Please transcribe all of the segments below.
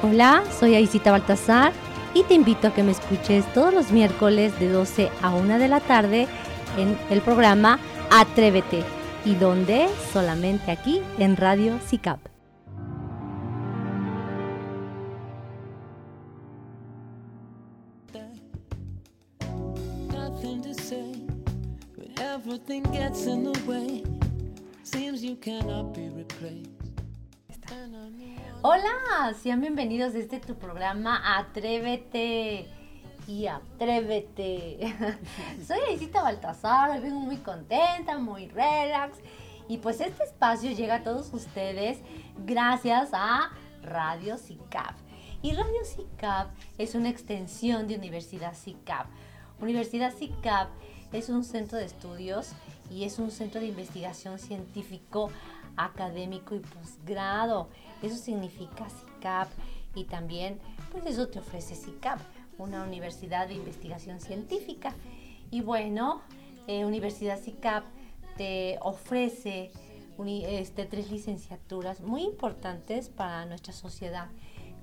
Hola, soy Aisita Baltasar y te invito a que me escuches todos los miércoles de 12 a 1 de la tarde en el programa Atrévete y donde solamente aquí en Radio SICAP. Hola, sean bienvenidos a este tu programa Atrévete y Atrévete. Soy Aisita Baltasar, hoy vengo muy contenta, muy relax. Y pues este espacio llega a todos ustedes gracias a Radio CICAP. Y Radio CICAP es una extensión de Universidad CICAP. Universidad CICAP es un centro de estudios y es un centro de investigación científico, académico y posgrado. Eso significa CICAP y también pues eso te ofrece CICAP, una universidad de investigación científica. Y bueno, eh, Universidad CICAP te ofrece este, tres licenciaturas muy importantes para nuestra sociedad,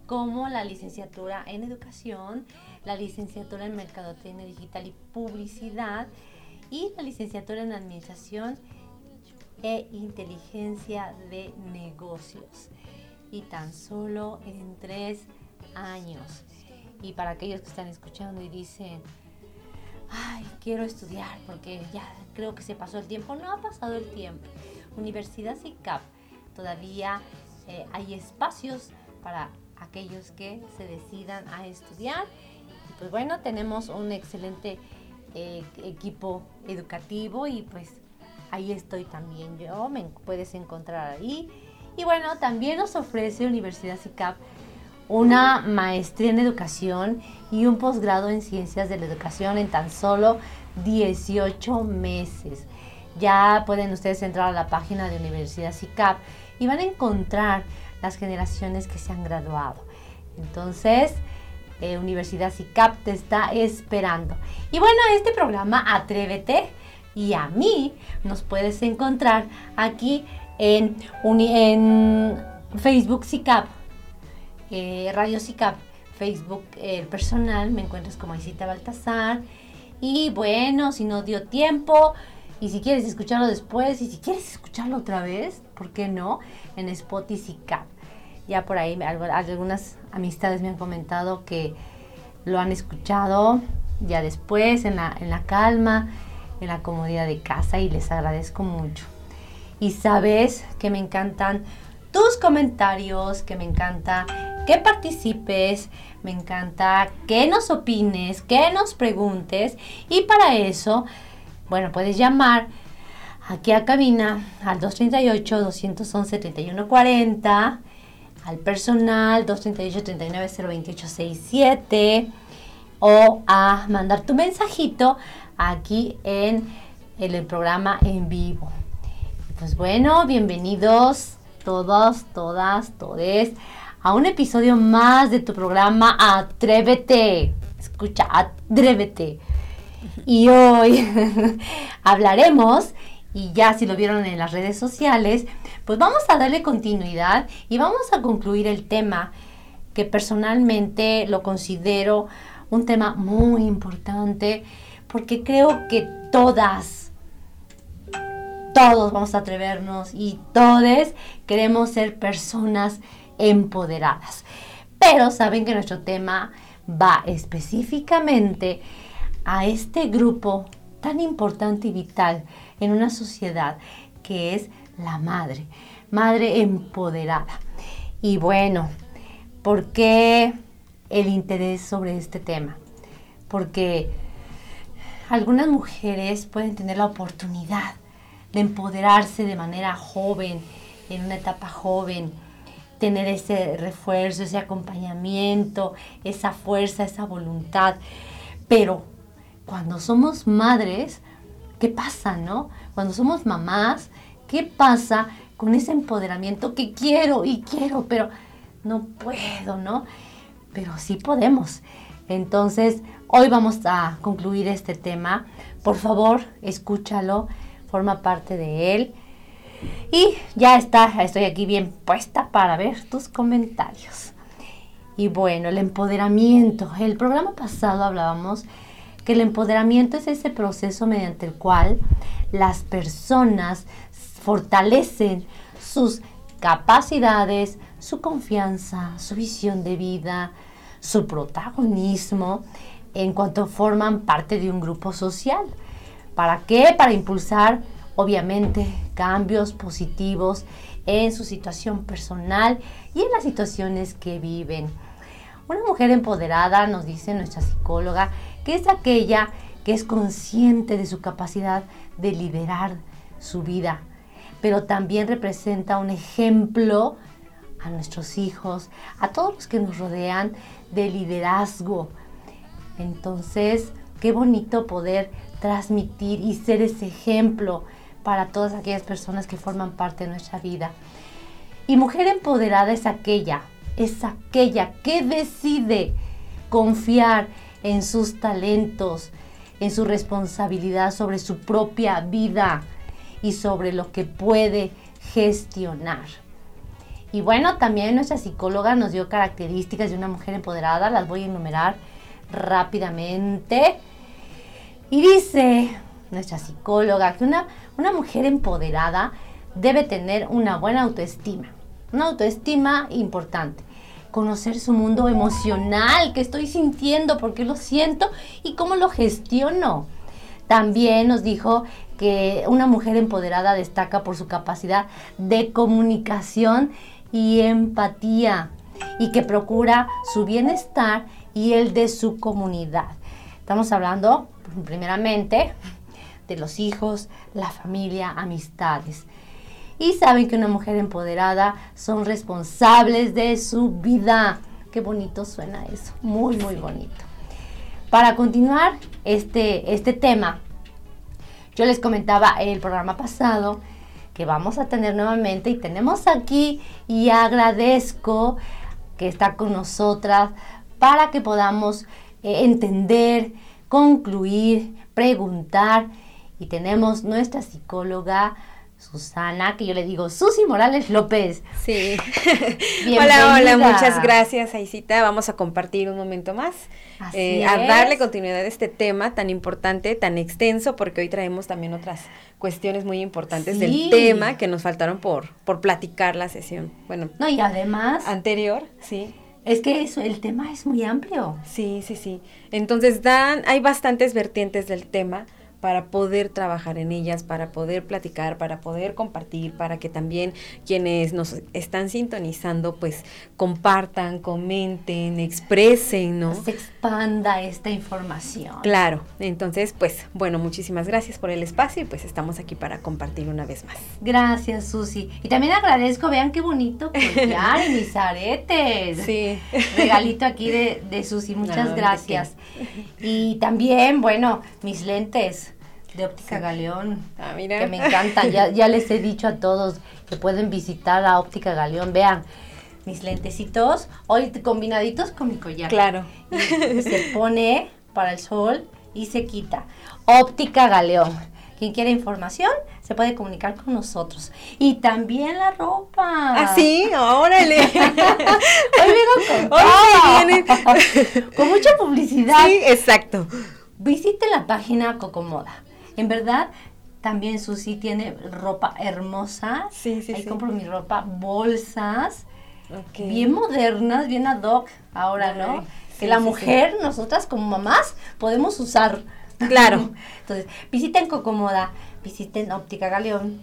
como la licenciatura en educación, la licenciatura en mercadotecnia digital y publicidad y la licenciatura en administración e inteligencia de negocios tan solo en tres años. Y para aquellos que están escuchando y dicen, ay, quiero estudiar porque ya creo que se pasó el tiempo, no ha pasado el tiempo. Universidad CICAP todavía eh, hay espacios para aquellos que se decidan a estudiar. Pues bueno, tenemos un excelente eh, equipo educativo y pues ahí estoy también yo, me puedes encontrar ahí y bueno, también nos ofrece Universidad CICAP una maestría en educación y un posgrado en ciencias de la educación en tan solo 18 meses. Ya pueden ustedes entrar a la página de Universidad CICAP y van a encontrar las generaciones que se han graduado. Entonces, eh, Universidad CICAP te está esperando. Y bueno, este programa Atrévete y a mí nos puedes encontrar aquí en, en Facebook SICAP, eh, Radio SICAP, Facebook el personal, me encuentras como Isita Baltasar. Y bueno, si no dio tiempo, y si quieres escucharlo después, y si quieres escucharlo otra vez, ¿por qué no? En Spotify SICAP. Ya por ahí algunas amistades me han comentado que lo han escuchado ya después, en la, en la calma, en la comodidad de casa, y les agradezco mucho y sabes que me encantan tus comentarios, que me encanta que participes, me encanta que nos opines, que nos preguntes y para eso, bueno, puedes llamar aquí a cabina al 238-211-3140, al personal 238-39-02867 o a mandar tu mensajito aquí en el programa en vivo. Pues bueno, bienvenidos todos, todas, todes a un episodio más de tu programa Atrévete. Escucha, atrévete. Y hoy hablaremos, y ya si lo vieron en las redes sociales, pues vamos a darle continuidad y vamos a concluir el tema que personalmente lo considero un tema muy importante porque creo que todas, todos vamos a atrevernos y todos queremos ser personas empoderadas. Pero saben que nuestro tema va específicamente a este grupo tan importante y vital en una sociedad que es la madre, madre empoderada. Y bueno, ¿por qué el interés sobre este tema? Porque algunas mujeres pueden tener la oportunidad de empoderarse de manera joven, en una etapa joven, tener ese refuerzo, ese acompañamiento, esa fuerza, esa voluntad. Pero cuando somos madres, ¿qué pasa, no? Cuando somos mamás, ¿qué pasa con ese empoderamiento que quiero y quiero, pero no puedo, ¿no? Pero sí podemos. Entonces, hoy vamos a concluir este tema. Por favor, escúchalo forma parte de él. Y ya está, estoy aquí bien puesta para ver tus comentarios. Y bueno, el empoderamiento. El programa pasado hablábamos que el empoderamiento es ese proceso mediante el cual las personas fortalecen sus capacidades, su confianza, su visión de vida, su protagonismo en cuanto forman parte de un grupo social. ¿Para qué? Para impulsar, obviamente, cambios positivos en su situación personal y en las situaciones que viven. Una mujer empoderada, nos dice nuestra psicóloga, que es aquella que es consciente de su capacidad de liderar su vida, pero también representa un ejemplo a nuestros hijos, a todos los que nos rodean de liderazgo. Entonces, qué bonito poder transmitir y ser ese ejemplo para todas aquellas personas que forman parte de nuestra vida. Y mujer empoderada es aquella, es aquella que decide confiar en sus talentos, en su responsabilidad sobre su propia vida y sobre lo que puede gestionar. Y bueno, también nuestra psicóloga nos dio características de una mujer empoderada, las voy a enumerar rápidamente. Y dice nuestra psicóloga que una, una mujer empoderada debe tener una buena autoestima, una autoestima importante conocer su mundo emocional, qué estoy sintiendo, por qué lo siento y cómo lo gestiono. También nos dijo que una mujer empoderada destaca por su capacidad de comunicación y empatía y que procura su bienestar y el de su comunidad. Estamos hablando primeramente de los hijos, la familia, amistades y saben que una mujer empoderada son responsables de su vida. Qué bonito suena eso, muy, muy bonito. Para continuar este, este tema, yo les comentaba el programa pasado que vamos a tener nuevamente y tenemos aquí y agradezco que está con nosotras para que podamos eh, entender, concluir, preguntar y tenemos nuestra psicóloga Susana, que yo le digo Susi Morales López. Sí. hola, hola, muchas gracias, Aisita. Vamos a compartir un momento más. Eh, a darle continuidad a este tema tan importante, tan extenso, porque hoy traemos también otras cuestiones muy importantes del tema que nos faltaron por, por platicar la sesión. Bueno. No, y además. Anterior, sí. Es que eso, el tema es muy amplio. Sí, sí, sí. Entonces dan, hay bastantes vertientes del tema para poder trabajar en ellas, para poder platicar, para poder compartir, para que también quienes nos están sintonizando pues compartan, comenten, expresen, ¿no? Se expanda esta información. Claro, entonces pues bueno, muchísimas gracias por el espacio y pues estamos aquí para compartir una vez más. Gracias Susi. Y también agradezco, vean qué bonito collar y mis aretes. Sí. Regalito aquí de, de Susi, muchas gracias. Y también, bueno, mis lentes de Óptica Galeón. Ah, mira. Que me encanta. Ya, ya les he dicho a todos que pueden visitar a Óptica Galeón. Vean, mis lentecitos, hoy combinaditos con mi collar. Claro. se pone para el sol y se quita. Óptica Galeón. Quien quiera información se puede comunicar con nosotros. Y también la ropa. Ah, sí, órale. Hoy vengo con, Hoy viene. con mucha publicidad. Sí, exacto. Visite la página Cocomoda. En verdad, también Susi tiene ropa hermosa. Sí, sí, Ahí compro mi ropa, bolsas. Bien modernas, bien ad hoc ahora, ¿no? que la mujer, nosotras como mamás, podemos usar. Claro. Entonces, visiten Cocomoda, visiten Óptica Galeón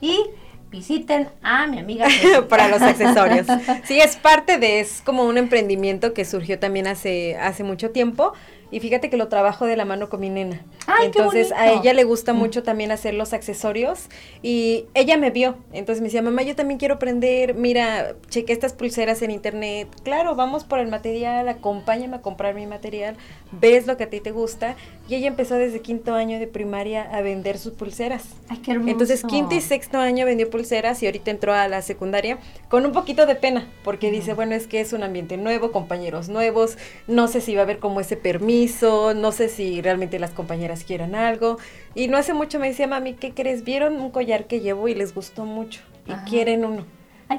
y visiten a mi amiga. Para los accesorios. Sí, es parte de, es como un emprendimiento que surgió también hace, hace mucho tiempo y fíjate que lo trabajo de la mano con mi nena. entonces a ella le gusta mm. mucho también hacer los accesorios y ella me vio. Entonces me decía, mamá, yo también quiero aprender. Mira, cheque estas pulseras en internet. Claro, vamos por el material, acompáñame a comprar mi material, ves lo que a ti te gusta. Y ella empezó desde quinto año de primaria a vender sus pulseras. Ay, qué hermoso. Entonces quinto y sexto año vendió pulseras y ahorita entró a la secundaria con un poquito de pena porque dice, bueno, es que es un ambiente nuevo, compañeros nuevos, no sé si va a haber como ese permiso no sé si realmente las compañeras quieran algo. Y no hace mucho me decía, mami, ¿qué crees? Vieron un collar que llevo y les gustó mucho y quieren uno.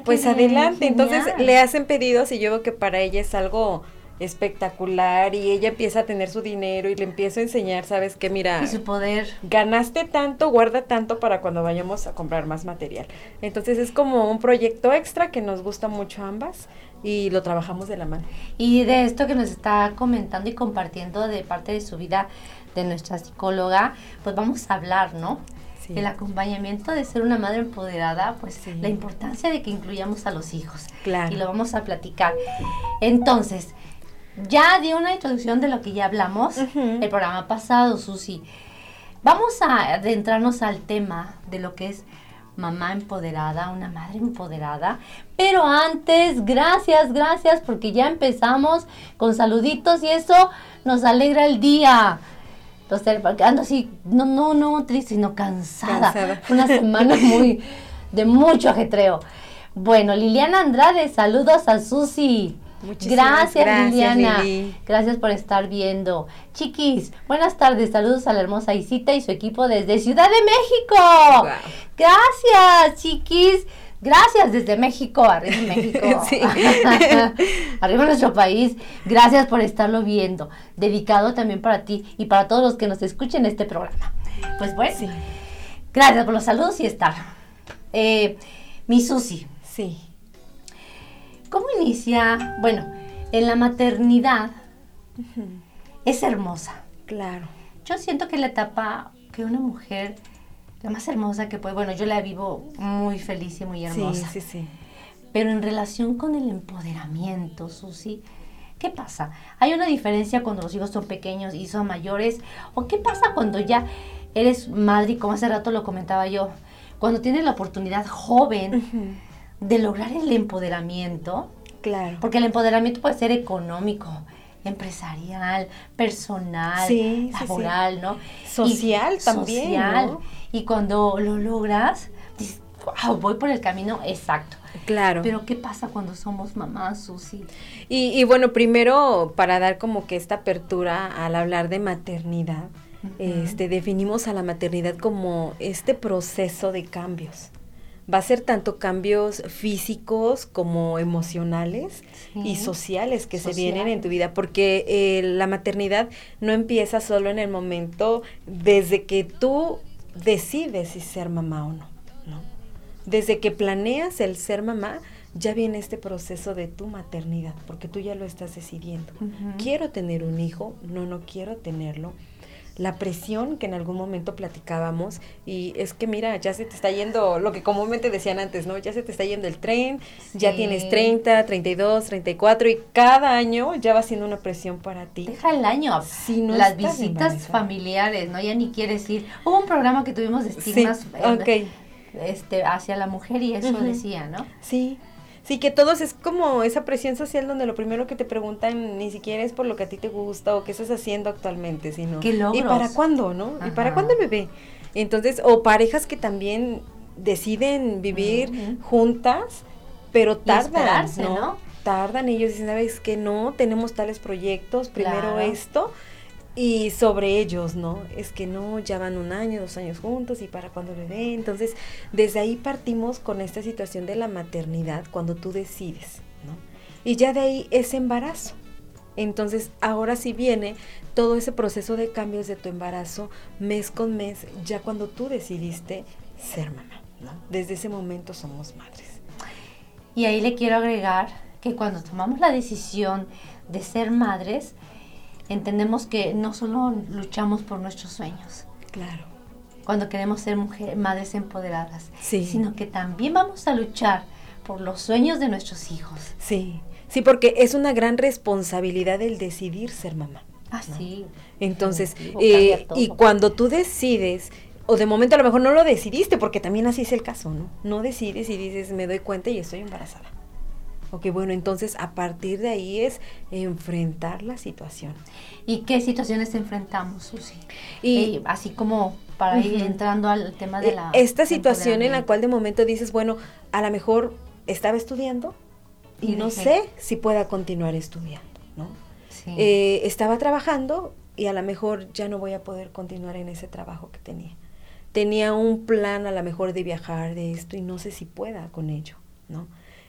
pues adelante. Entonces le hacen pedidos y yo veo que para ella es algo espectacular y ella empieza a tener su dinero y le empiezo a enseñar, sabes que mira, y su poder. Ganaste tanto, guarda tanto para cuando vayamos a comprar más material. Entonces es como un proyecto extra que nos gusta mucho ambas y lo trabajamos de la mano. Y de esto que nos está comentando y compartiendo de parte de su vida de nuestra psicóloga, pues vamos a hablar, ¿no? El acompañamiento de ser una madre empoderada, pues la importancia de que incluyamos a los hijos. Claro. Y lo vamos a platicar. Entonces, ya di una introducción de lo que ya hablamos el programa pasado, Susi. Vamos a adentrarnos al tema de lo que es mamá empoderada, una madre empoderada. Pero antes, gracias, gracias, porque ya empezamos con saluditos y eso nos alegra el día. Entonces, ando así, no, no, no triste, sino cansada. cansada. Una semana muy, de mucho ajetreo. Bueno, Liliana Andrade, saludos a Susi. Muchísimas gracias, Liliana. Gracias por estar viendo. Chiquis, buenas tardes. Saludos a la hermosa Isita y su equipo desde Ciudad de México. Gracias, chiquis. Gracias desde México, arriba México. arriba nuestro país. Gracias por estarlo viendo. Dedicado también para ti y para todos los que nos escuchen este programa. Pues bueno, gracias por los saludos y estar. Eh, mi Susi. Sí. ¿Cómo inicia? Bueno, en la maternidad es hermosa. Claro. Yo siento que la etapa que una mujer, la más hermosa que puede, bueno, yo la vivo muy feliz y muy hermosa. Sí, sí, sí. Pero en relación con el empoderamiento, Susi, ¿qué pasa? ¿Hay una diferencia cuando los hijos son pequeños y son mayores? ¿O qué pasa cuando ya eres madre, como hace rato lo comentaba yo, cuando tienes la oportunidad joven? De lograr el empoderamiento. Claro. Porque el empoderamiento puede ser económico, empresarial, personal, laboral, ¿no? Social también. Social. Y cuando lo logras, dices, wow, voy por el camino exacto. Claro. Pero ¿qué pasa cuando somos mamás, Susi? Y, y bueno, primero, para dar como que esta apertura al hablar de maternidad, este, definimos a la maternidad como este proceso de cambios va a ser tanto cambios físicos como emocionales y sociales que se vienen en tu vida, porque eh, la maternidad no empieza solo en el momento desde que tú decides si ser mamá o no, ¿no? Desde que planeas el ser mamá, ya viene este proceso de tu maternidad, porque tú ya lo estás decidiendo. Quiero tener un hijo, no, no quiero tenerlo la presión que en algún momento platicábamos y es que mira, ya se te está yendo lo que comúnmente decían antes, ¿no? Ya se te está yendo el tren, ya tienes 30, 32, 34 y cada año ya va siendo una presión para ti. Deja el año, si no las visitas familiares, ¿no? Ya ni quieres ir. Hubo un programa que tuvimos de estigmas eh, este, hacia la mujer y eso decía, ¿no? Sí. Sí, que todos es como esa presión social donde lo primero que te preguntan ni siquiera es por lo que a ti te gusta o qué estás haciendo actualmente, sino ¿y para cuándo, no? ¿Y para cuándo el bebé? Entonces, o parejas que también deciden vivir juntas, pero tardan, ¿no? Tardan ellos dicen, ¿sabes que no? Tenemos tales proyectos, primero esto y sobre ellos, ¿no? Es que no, ya van un año, dos años juntos y para cuando bebé. Entonces, desde ahí partimos con esta situación de la maternidad cuando tú decides, ¿no? Y ya de ahí es embarazo. Entonces, ahora sí viene todo ese proceso de cambios de tu embarazo mes con mes, ya cuando tú decidiste ser mamá, ¿no? Desde ese momento somos madres. Y ahí le quiero agregar que cuando tomamos la decisión de ser madres, entendemos que no solo luchamos por nuestros sueños. Claro. Cuando queremos ser mujeres, madres empoderadas. Sí. Sino que también vamos a luchar por los sueños de nuestros hijos. Sí. Sí, porque es una gran responsabilidad el decidir ser mamá. Ah, sí. Entonces, eh, y cuando tú decides, o de momento a lo mejor no lo decidiste, porque también así es el caso, ¿no? No decides y dices, me doy cuenta y estoy embarazada. Ok, bueno, entonces a partir de ahí es enfrentar la situación. ¿Y qué situaciones enfrentamos, Susi? Y eh, así como para ir entrando al tema de eh, la... Esta situación en la cual de momento dices, bueno, a lo mejor estaba estudiando y, no sé si pueda continuar estudiando, ¿no? Sí. Eh, estaba trabajando y a lo mejor ya no voy a poder continuar en ese trabajo que tenía. Tenía un plan a lo mejor de viajar, de esto, y no sé si pueda con ello, ¿no?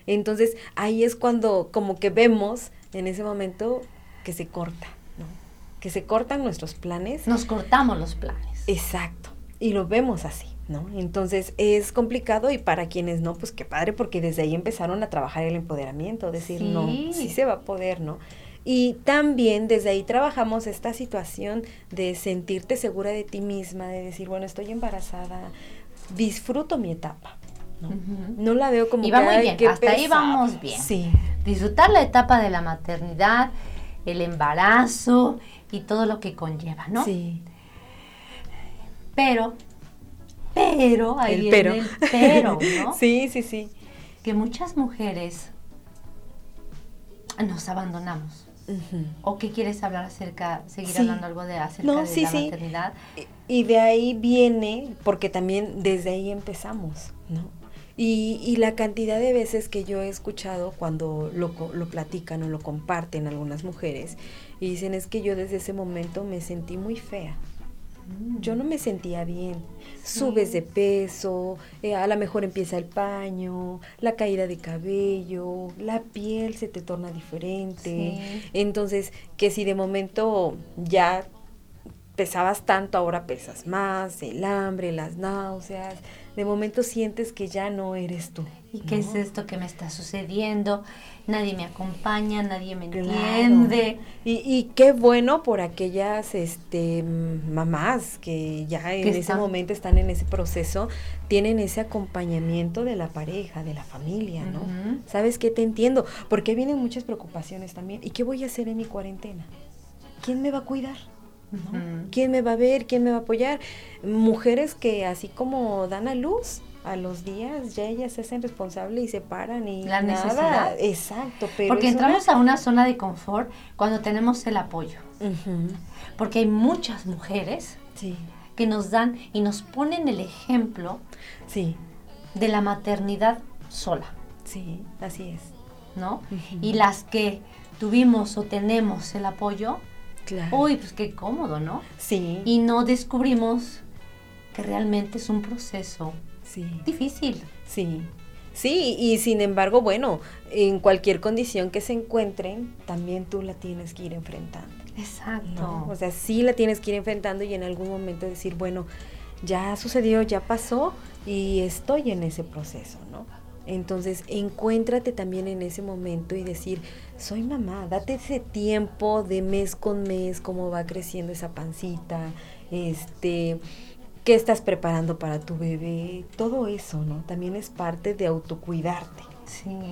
Entonces ahí es cuando como que vemos en ese momento que se corta, ¿no? Que se cortan nuestros planes. Nos cortamos los planes. Exacto. Y lo vemos así. ¿No? Entonces es complicado y para quienes no, pues qué padre, porque desde ahí empezaron a trabajar el empoderamiento, decir, no, sí se va a poder, ¿no? Y también desde ahí trabajamos esta situación de sentirte segura de ti misma, de decir, bueno, estoy embarazada, disfruto mi etapa. No, no la veo como y va muy bien, hasta ahí vamos bien. Sí. Disfrutar la etapa de la maternidad, el embarazo y todo lo que conlleva, ¿no? Sí. Pero, pero, ahí el pero. el pero, ¿no? sí, sí, sí. Que muchas mujeres nos abandonamos. ¿O qué quieres hablar acerca, seguir hablando algo de acerca de la maternidad? Y de ahí viene, porque también desde ahí empezamos, ¿no? Y, y la cantidad de veces que yo he escuchado cuando lo, lo platican o lo comparten algunas mujeres y dicen es que yo desde ese momento me sentí muy fea, yo no me sentía bien. Subes de peso, eh, a lo mejor empieza el paño, la caída de cabello, la piel se te torna diferente. Entonces, que si de momento ya pesabas tanto, ahora pesas más, el hambre, las náuseas, de momento sientes que ya no eres tú. ¿Y qué es esto que me está sucediendo? Nadie me acompaña, nadie me entiende. Y, y, qué bueno por aquellas este, mamás que ya en ese momento están en ese proceso, tienen ese acompañamiento de la pareja, de la familia, ¿no? ¿Sabes qué? Te entiendo, porque vienen muchas preocupaciones también. ¿Y qué voy a hacer en mi cuarentena? ¿Quién me va a cuidar? ¿Quién me va a ver? ¿Quién me va a apoyar? Mujeres que así como dan a luz, a los días ya ellas se hacen responsables y se paran y la necesidad. Exacto pero porque entramos a una zona de confort cuando tenemos el apoyo. Porque hay muchas mujeres que nos dan y nos ponen el ejemplo sí. de la maternidad sola. Sí así es. No y las que tuvimos o tenemos el apoyo Claro. Uy, pues qué cómodo, ¿no? Sí. Y no descubrimos que realmente es un proceso sí. difícil. Sí. Sí, y sin embargo, bueno, en cualquier condición que se encuentren, también tú la tienes que ir enfrentando. Exacto. O sea, sí la tienes que ir enfrentando y en algún momento decir, bueno, ya sucedió, ya pasó y estoy en ese proceso, ¿no? Entonces, encuéntrate también en ese momento y decir, soy mamá, date ese tiempo de mes con mes, cómo va creciendo esa pancita, este, qué estás preparando para tu bebé, todo eso, ¿no? También es parte de autocuidarte.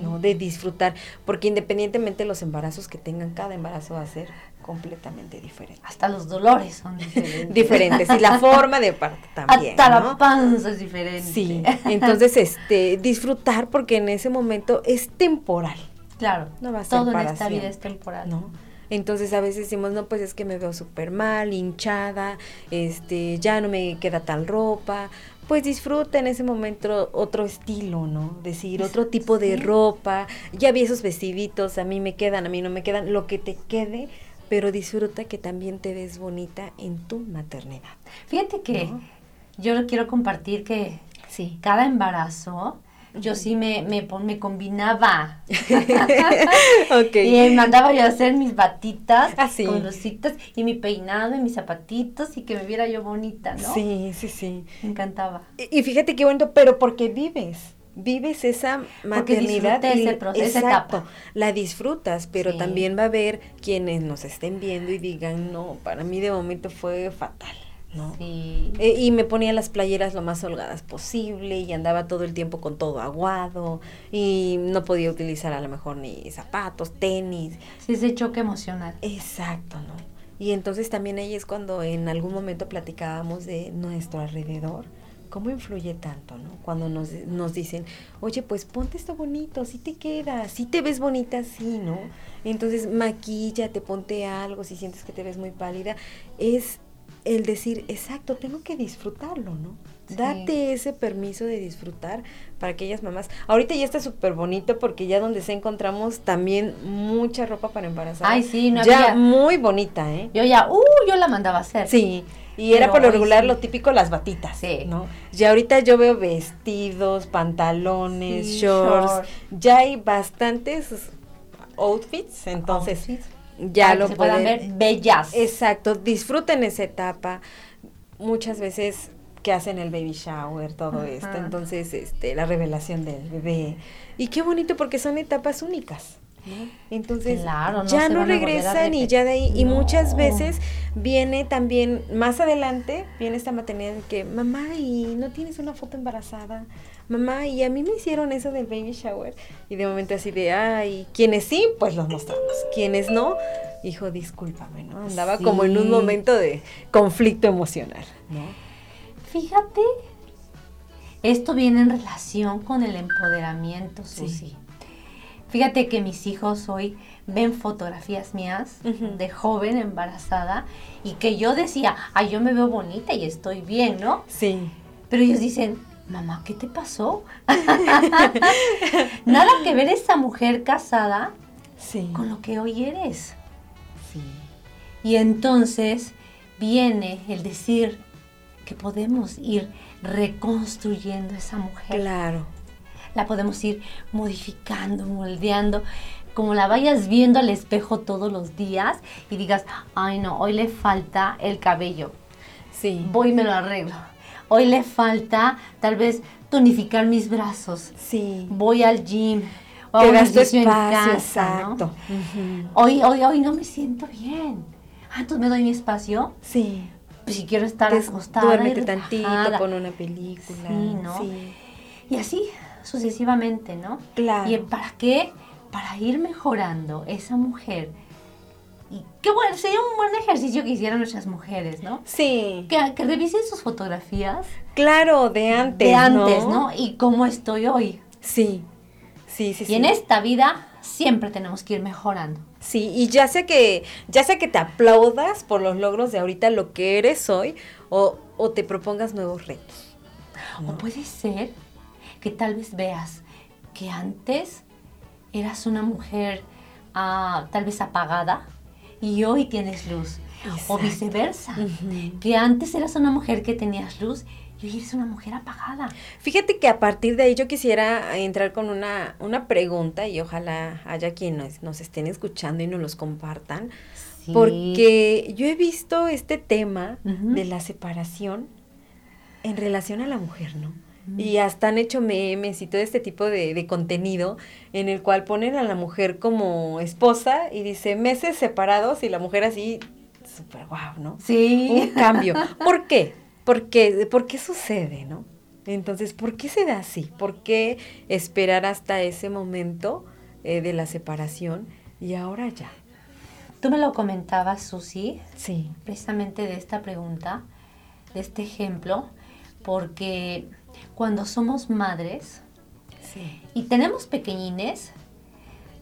¿no? De disfrutar, porque independientemente de los embarazos que tengan, cada embarazo va a ser completamente diferente. Hasta los dolores son diferentes. diferentes y la forma de parto también. Hasta la panza es diferente. Sí, entonces este disfrutar porque en ese momento es temporal. Claro, no va a ser todo en esta vida es temporal. ¿no? Entonces a veces decimos, no, pues es que me veo súper mal, hinchada, este, ya no me queda tal ropa. Pues disfruta en ese momento otro estilo, ¿no? Decir, otro tipo de ropa. Ya vi esos vestiditos, a mí me quedan, a mí no me quedan, lo que te quede, pero disfruta que también te ves bonita en tu maternidad. Fíjate que yo quiero compartir que sí. cada embarazo yo sí me, me, me combinaba. Y mandaba yo a hacer mis batitas ah, con rositas y mi peinado y mis zapatitos y que me viera yo bonita, ¿no? Sí, sí, sí. Me encantaba. Y, y fíjate qué bonito, pero porque vives vives esa maternidad ese proceso, exacto, la disfrutas, pero también va a haber quienes nos estén viendo y digan, no, para mí de momento fue fatal. ¿no? Sí. E, y me ponía las playeras lo más holgadas posible y andaba todo el tiempo con todo aguado y no podía utilizar a lo mejor ni zapatos, tenis. Sí, ese choque emocional. Exacto, ¿no? Y entonces también ahí es cuando en algún momento platicábamos de nuestro alrededor ¿Cómo influye tanto, no? Cuando nos, nos dicen, oye, pues ponte esto bonito, si te queda, si te ves bonita, sí, ¿no? Entonces maquíllate, ponte algo, si sientes que te ves muy pálida. Es el decir, exacto, tengo que disfrutarlo, ¿no? Date ese permiso de disfrutar para aquellas mamás. Ahorita ya está súper bonito porque ya donde se encontramos también mucha ropa para embarazar. Ay, sí, no Ya muy bonita, ¿eh? Yo ya, uh, yo la mandaba a hacer. Sí. Y era por lo regular lo típico las batitas, ¿no? Y ahorita yo veo vestidos, pantalones, shorts, ya hay bastantes outfits, entonces ya lo pueden ver bellas. Exacto, disfruten esa etapa. Muchas veces que hacen el baby shower, todo esto, entonces este la revelación del bebé. Y qué bonito porque son etapas únicas. Entonces ya no regresan y ya de ahí, y muchas veces viene también, más adelante, viene esta maternidad de que, mamá, ¿y no tienes una foto embarazada? Mamá, y a mí me hicieron eso del baby shower. Y de momento así de, ay, quienes sí, pues los mostramos. Quienes no, hijo, discúlpame, ¿no? Andaba como en un momento de conflicto emocional, ¿no? Fíjate, esto viene en relación con el empoderamiento, Susi. Fíjate que mis hijos hoy ven fotografías mías de joven embarazada y que yo decía, ay, yo me veo bonita y estoy bien, ¿no? Sí. Pero ellos dicen, mamá, ¿qué te pasó? Nada que ver esa mujer casada con lo que hoy eres. Sí. Y entonces viene el decir que podemos ir reconstruyendo esa mujer. Claro la podemos ir modificando, moldeando, como la vayas viendo al espejo todos los días y digas, ay no, hoy le falta el cabello. Sí. Voy y me lo arreglo. Hoy le falta tal vez tonificar mis brazos. Sí. Voy al gym. O hago ejercicio en casa, exacto. hoy, hoy, hoy no me siento bien. Ah, entonces me doy mi espacio. Sí. Pues si quiero estar acostada. Duérmete tantito, pon una película. Sí, ¿no? Sí. Y así, sucesivamente, ¿no? Claro. ¿Y para qué? Para ir mejorando esa mujer. Y qué bueno, sería un buen ejercicio que hicieran nuestras mujeres, ¿no? Sí. Que, que revisen sus fotografías. Claro, de antes. De antes, ¿no? Y cómo estoy hoy. Sí. Sí, sí, y en esta vida siempre tenemos que ir mejorando. Sí, y ya sea que, ya sea que te aplaudas por los logros de ahorita, lo que eres hoy, o, o te propongas nuevos retos. O puede ser que tal vez veas que antes eras una mujer ah, tal vez apagada y hoy tienes luz. O viceversa, que antes eras una mujer que tenías luz y hoy eres una mujer apagada. Fíjate que a partir de ahí yo quisiera entrar con una, una pregunta y ojalá haya quienes nos estén escuchando y nos los compartan. Porque yo he visto este tema de la separación en relación a la mujer, ¿no? Y hasta han hecho memes y todo este tipo de, contenido en el cual ponen a la mujer como esposa y dice meses separados y la mujer así, súper guau, ¿no? Sí. Un cambio. ¿Por qué? ¿Por qué? ¿Por qué sucede, no? Entonces, ¿por qué se da así? ¿Por qué esperar hasta ese momento eh, de la separación y ahora ya? Tú me lo comentabas, Susi. Sí. Precisamente de esta pregunta, de este ejemplo, porque cuando somos madres y tenemos pequeñines,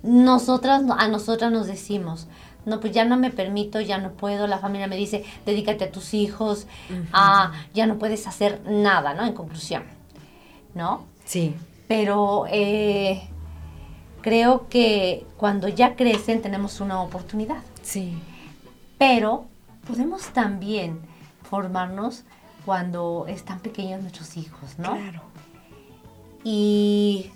nosotras, a nosotras nos decimos, no, pues ya no me permito, ya no puedo, la familia me dice, dedícate a tus hijos, ah, ya no puedes hacer nada, ¿no? En conclusión, ¿no? Sí. Pero eh, creo que cuando ya crecen tenemos una oportunidad. Sí. Pero podemos también formarnos cuando están pequeños nuestros hijos, ¿no? Claro. Y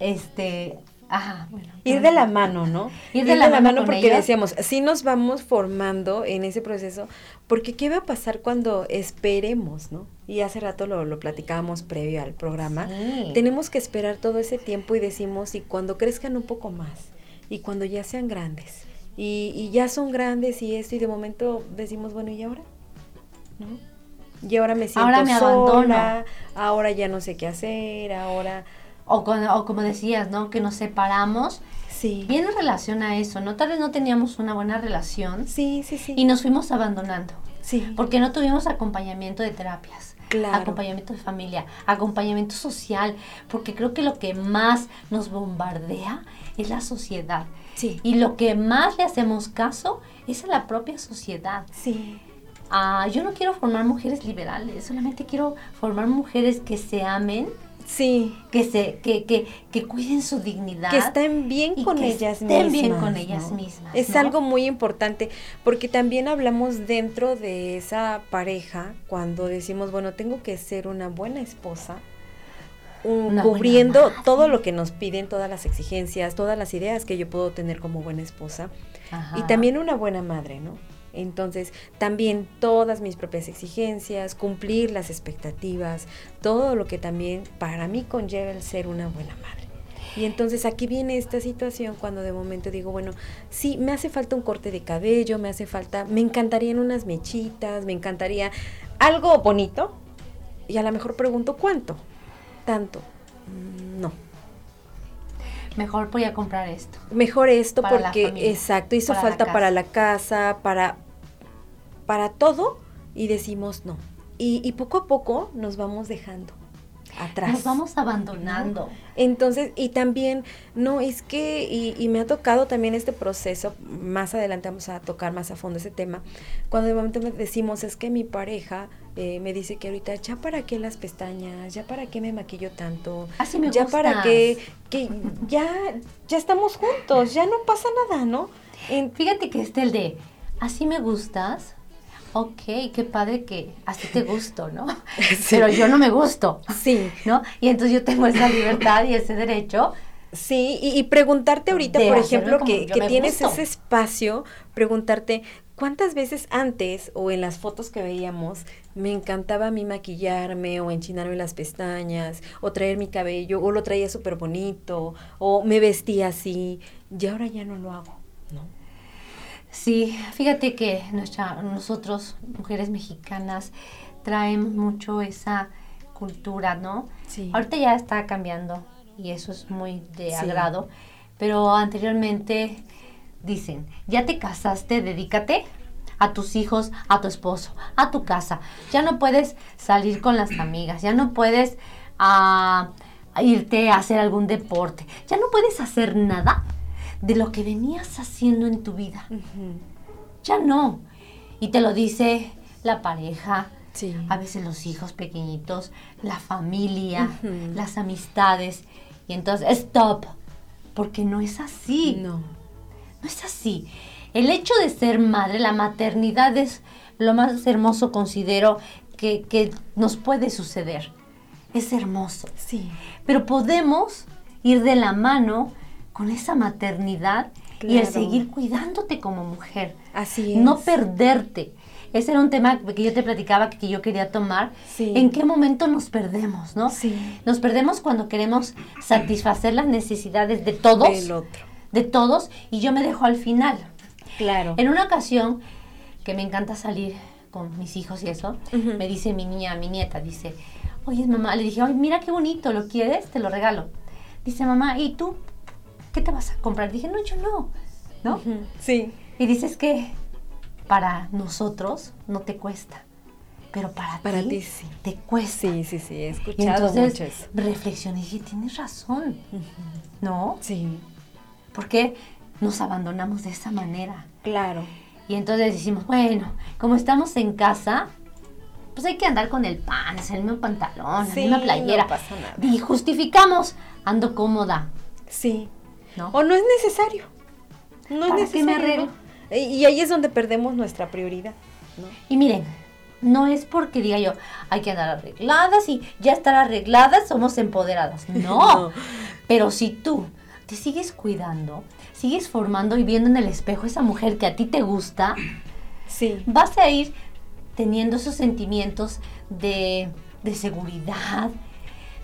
este, ajá, bueno. Ir de la mano, ¿no? Ir de, la, mano, porque decíamos, sí nos vamos formando en ese proceso, porque ¿qué va a pasar cuando esperemos, no? Y hace rato lo, lo platicábamos previo al programa. Tenemos que esperar todo ese tiempo y decimos, y cuando crezcan un poco más, y cuando ya sean grandes, y, y ya son grandes y esto, y de momento decimos, bueno, ¿y ahora? ¿No? Y ahora me siento ahora me sola, ahora ya no sé qué hacer, ahora... O, o como decías, ¿no? Que nos separamos. Sí. Viene en relación a eso, ¿no? Tal vez no teníamos una buena relación. Sí, sí, sí. Y nos fuimos abandonando. Sí. Porque no tuvimos acompañamiento de terapias. Claro. Acompañamiento de familia, acompañamiento social, porque creo que lo que más nos bombardea es la sociedad. Sí. Y lo que más le hacemos caso es a la propia sociedad. Sí. Ah, yo no quiero formar mujeres liberales, solamente quiero formar mujeres que se amen Sí. Que, se, que, que, que cuiden su dignidad. Que estén bien con que ellas estén mismas. bien con ellas mismas. Es ¿no? algo muy importante, porque también hablamos dentro de esa pareja cuando decimos, bueno, tengo que ser una buena esposa, un- Una buena cubriendo todo lo que nos piden, todas las exigencias, todas las ideas que yo puedo tener como buena esposa. Ajá. Y también una buena madre, ¿no? Entonces, también todas mis propias exigencias, cumplir las expectativas, todo lo que también para mí conlleva el ser una buena madre. Y entonces aquí viene esta situación cuando de momento digo, bueno, sí, me hace falta un corte de cabello, me hace falta, me encantarían unas mechitas, me encantaría algo bonito. Y a lo mejor pregunto, ¿cuánto? Tanto. Mejor voy a comprar esto. Mejor esto Para porque, familia, exacto, hizo para falta para la casa, para, para todo, y decimos no. Y, y poco a poco nos vamos dejando atrás. Nos vamos abandonando. Entonces, y también, no, es que, y, y me ha tocado también este proceso, más adelante vamos a tocar más a fondo ese tema, cuando de momento me decimos, es que mi pareja eh, me dice que ahorita, ya para qué las pestañas, ya para qué me maquillo tanto, Así me ya gustas. para qué, que ya, ya estamos juntos, ya no pasa nada, ¿no? En- Fíjate que este el de, así me gustas. Ok, qué padre que así te gusto, ¿no? Pero yo no me gusto, sí, ¿no? Y entonces yo tengo esa libertad y ese derecho. Sí, y, y preguntarte ahorita, por ejemplo, que, que tienes gusto. ese espacio, preguntarte cuántas veces antes o en las fotos que veíamos me encantaba a mí maquillarme o enchinarme las pestañas o traer mi cabello o lo traía súper bonito o me vestía así y ahora ya no lo hago, ¿no? Sí, fíjate que nuestra, nosotros, mujeres mexicanas, traemos mucho esa cultura, ¿no? Sí. Ahorita ya está cambiando y eso es muy de Sí. agrado, pero anteriormente dicen, ya te casaste, dedícate a tus hijos, a tu esposo, a tu casa. Ya no puedes salir con las amigas, ya no puedes ah, irte a hacer algún deporte, ya no puedes hacer nada de lo que venías haciendo en tu vida. Ya no. Y te lo dice la pareja, Sí. a veces los hijos pequeñitos, la familia, las amistades. Y entonces, stop. Porque no es así. No. No es así. El hecho de ser madre, la maternidad es lo más hermoso, considero, que, que nos puede suceder. Es hermoso. Sí. Pero podemos ir de la mano con esa maternidad y el seguir cuidándote como mujer. Así es. No perderte. Ese era un tema que yo te platicaba que yo quería tomar. Sí. ¿En qué momento nos perdemos, no? Sí. Nos perdemos cuando queremos satisfacer las necesidades de todos, Del otro. De todos, y yo me dejo al final. Claro. En una ocasión que me encanta salir con mis hijos y eso, me dice mi niña, mi nieta, dice, oye mamá, le dije, ay, mira qué bonito, ¿lo quieres? Te lo regalo. Dice mamá, ¿y tú? ¿Qué te vas a comprar? Dije, no, yo no, ¿no? Sí. Y dices que para nosotros no te cuesta, pero para, Para ti sí. te cuesta. Sí, sí, sí, he Y escuchado entonces mucho eso. reflexioné y dije, tienes razón, ¿no? Sí. Porque nos abandonamos de esa manera. Claro. Y entonces decimos, bueno, como estamos en casa, pues hay que andar con el pan, el mismo pantalón, Sí, misma playera. no pasa nada. Y justificamos, ando cómoda, Sí. ¿no? O no es necesario. No ¿Para es me necesario. arreglo? ¿no? Y y ahí es donde perdemos nuestra prioridad. ¿no? Y miren, no es porque diga yo, hay que andar arregladas y ya estar arregladas somos empoderadas. No. No. Pero si tú te sigues cuidando, sigues formando y viendo en el espejo esa mujer que a ti te gusta, Sí. vas a ir teniendo esos sentimientos de, de seguridad,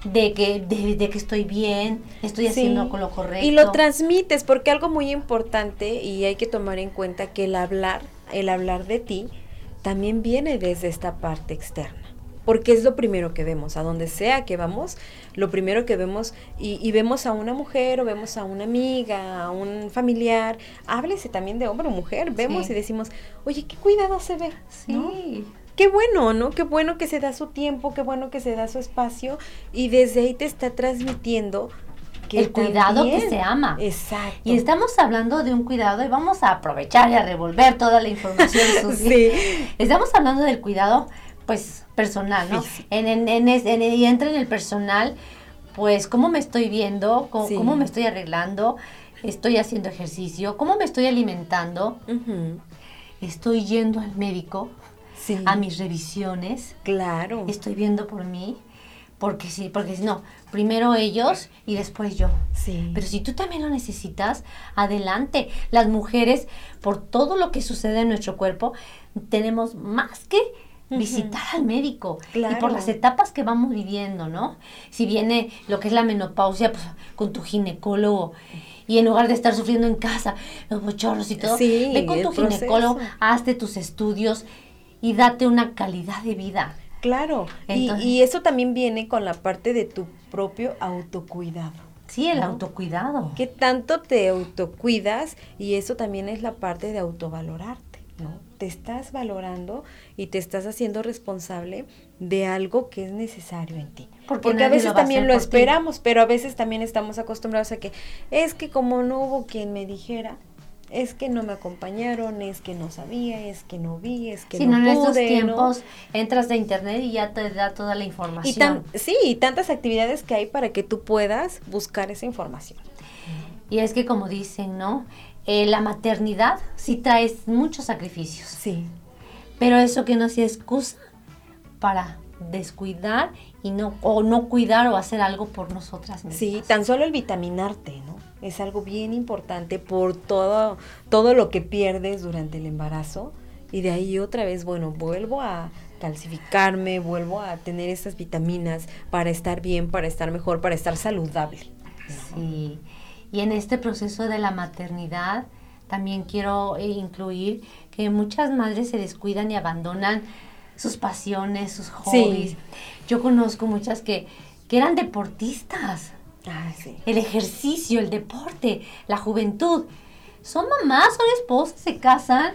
de que, de, de que estoy bien, estoy haciendo Sí. con lo correcto. Y lo transmites porque algo muy importante y hay que tomar en cuenta que el hablar, el hablar de ti, también viene desde esta parte externa. Porque es lo primero que vemos, a donde sea que vamos, lo primero que vemos, y, y vemos a una mujer o vemos a una amiga, a un familiar, háblese también de hombre o mujer, vemos Sí. y decimos, oye, qué cuidado se ve. ¿no? Sí. Qué bueno, ¿no? Qué bueno que se da su tiempo, qué bueno que se da su espacio y desde ahí te está transmitiendo que El cuidado que se ama. Exacto. Y estamos hablando de un cuidado y vamos a aprovechar y a revolver toda la información. Susi. Sí. Estamos hablando del cuidado, pues, personal, ¿no? Físico. En, en, en es- en- y entra en el personal pues, cómo me estoy viendo, cómo, me estoy arreglando, estoy haciendo ejercicio, cómo me estoy alimentando, estoy yendo al médico, a mis revisiones. Claro. Estoy viendo por mí. Porque sí, porque si no, primero ellos y después yo. Sí. Pero si tú también lo necesitas, adelante. Las mujeres, por todo lo que sucede en nuestro cuerpo, tenemos más que visitar al médico y por las etapas que vamos viviendo, ¿no? Si viene lo que es la menopausia, pues con tu ginecólogo y en lugar de estar sufriendo en casa, los bochornos y todo, ve con tu ginecólogo, hazte tus estudios y date una calidad de vida. Claro, y, eso también viene con la parte de tu propio autocuidado. Sí, el autocuidado. Que tanto te autocuidas y eso también es la parte de autovalorarte, ¿no? Te estás valorando y te estás haciendo responsable de algo que es necesario en ti. Porque, a veces también lo esperamos, pero a veces también estamos acostumbrados a que es que como no hubo quien me dijera, es que no me acompañaron, es que no sabía, es que no vi, es que no, pude. en estos tiempos entras de internet y ya te da toda la información. Y sí, y tantas actividades que hay para que tú puedas buscar esa información. Y es que como dicen, ¿no? Eh, la maternidad sí trae muchos sacrificios. Sí. Pero eso que no sea excusa para descuidar y no o no cuidar o hacer algo por nosotras mismas. Sí, tan solo el vitaminarte, ¿no? es algo bien importante por todo, todo lo que pierdes durante el embarazo. Y de ahí otra vez, bueno, vuelvo a calcificarme, vuelvo a tener esas vitaminas para estar bien, para estar mejor, para estar saludable. Sí. Y en este proceso de la maternidad también quiero eh, incluir que muchas madres se descuidan y abandonan sus pasiones, sus hobbies. Yo conozco muchas que, que eran deportistas, Ah, el ejercicio, el deporte, la juventud. Son mamás, son esposas, se casan.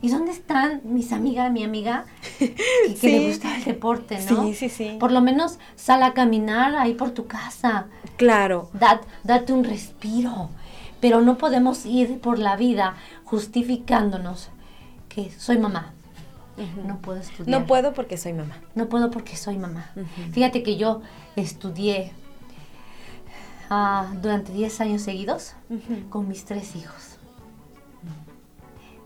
¿Y dónde están mis amigas, mi amiga, que, le gusta el deporte, no? Sí, sí, sí. Por lo menos sal a caminar ahí por tu casa. Claro. date un respiro. Pero no podemos ir por la vida justificándonos que soy mamá. No puedo estudiar. No puedo porque soy mamá. No puedo porque soy mamá. Fíjate que yo estudié durante 10 años seguidos con mis tres hijos.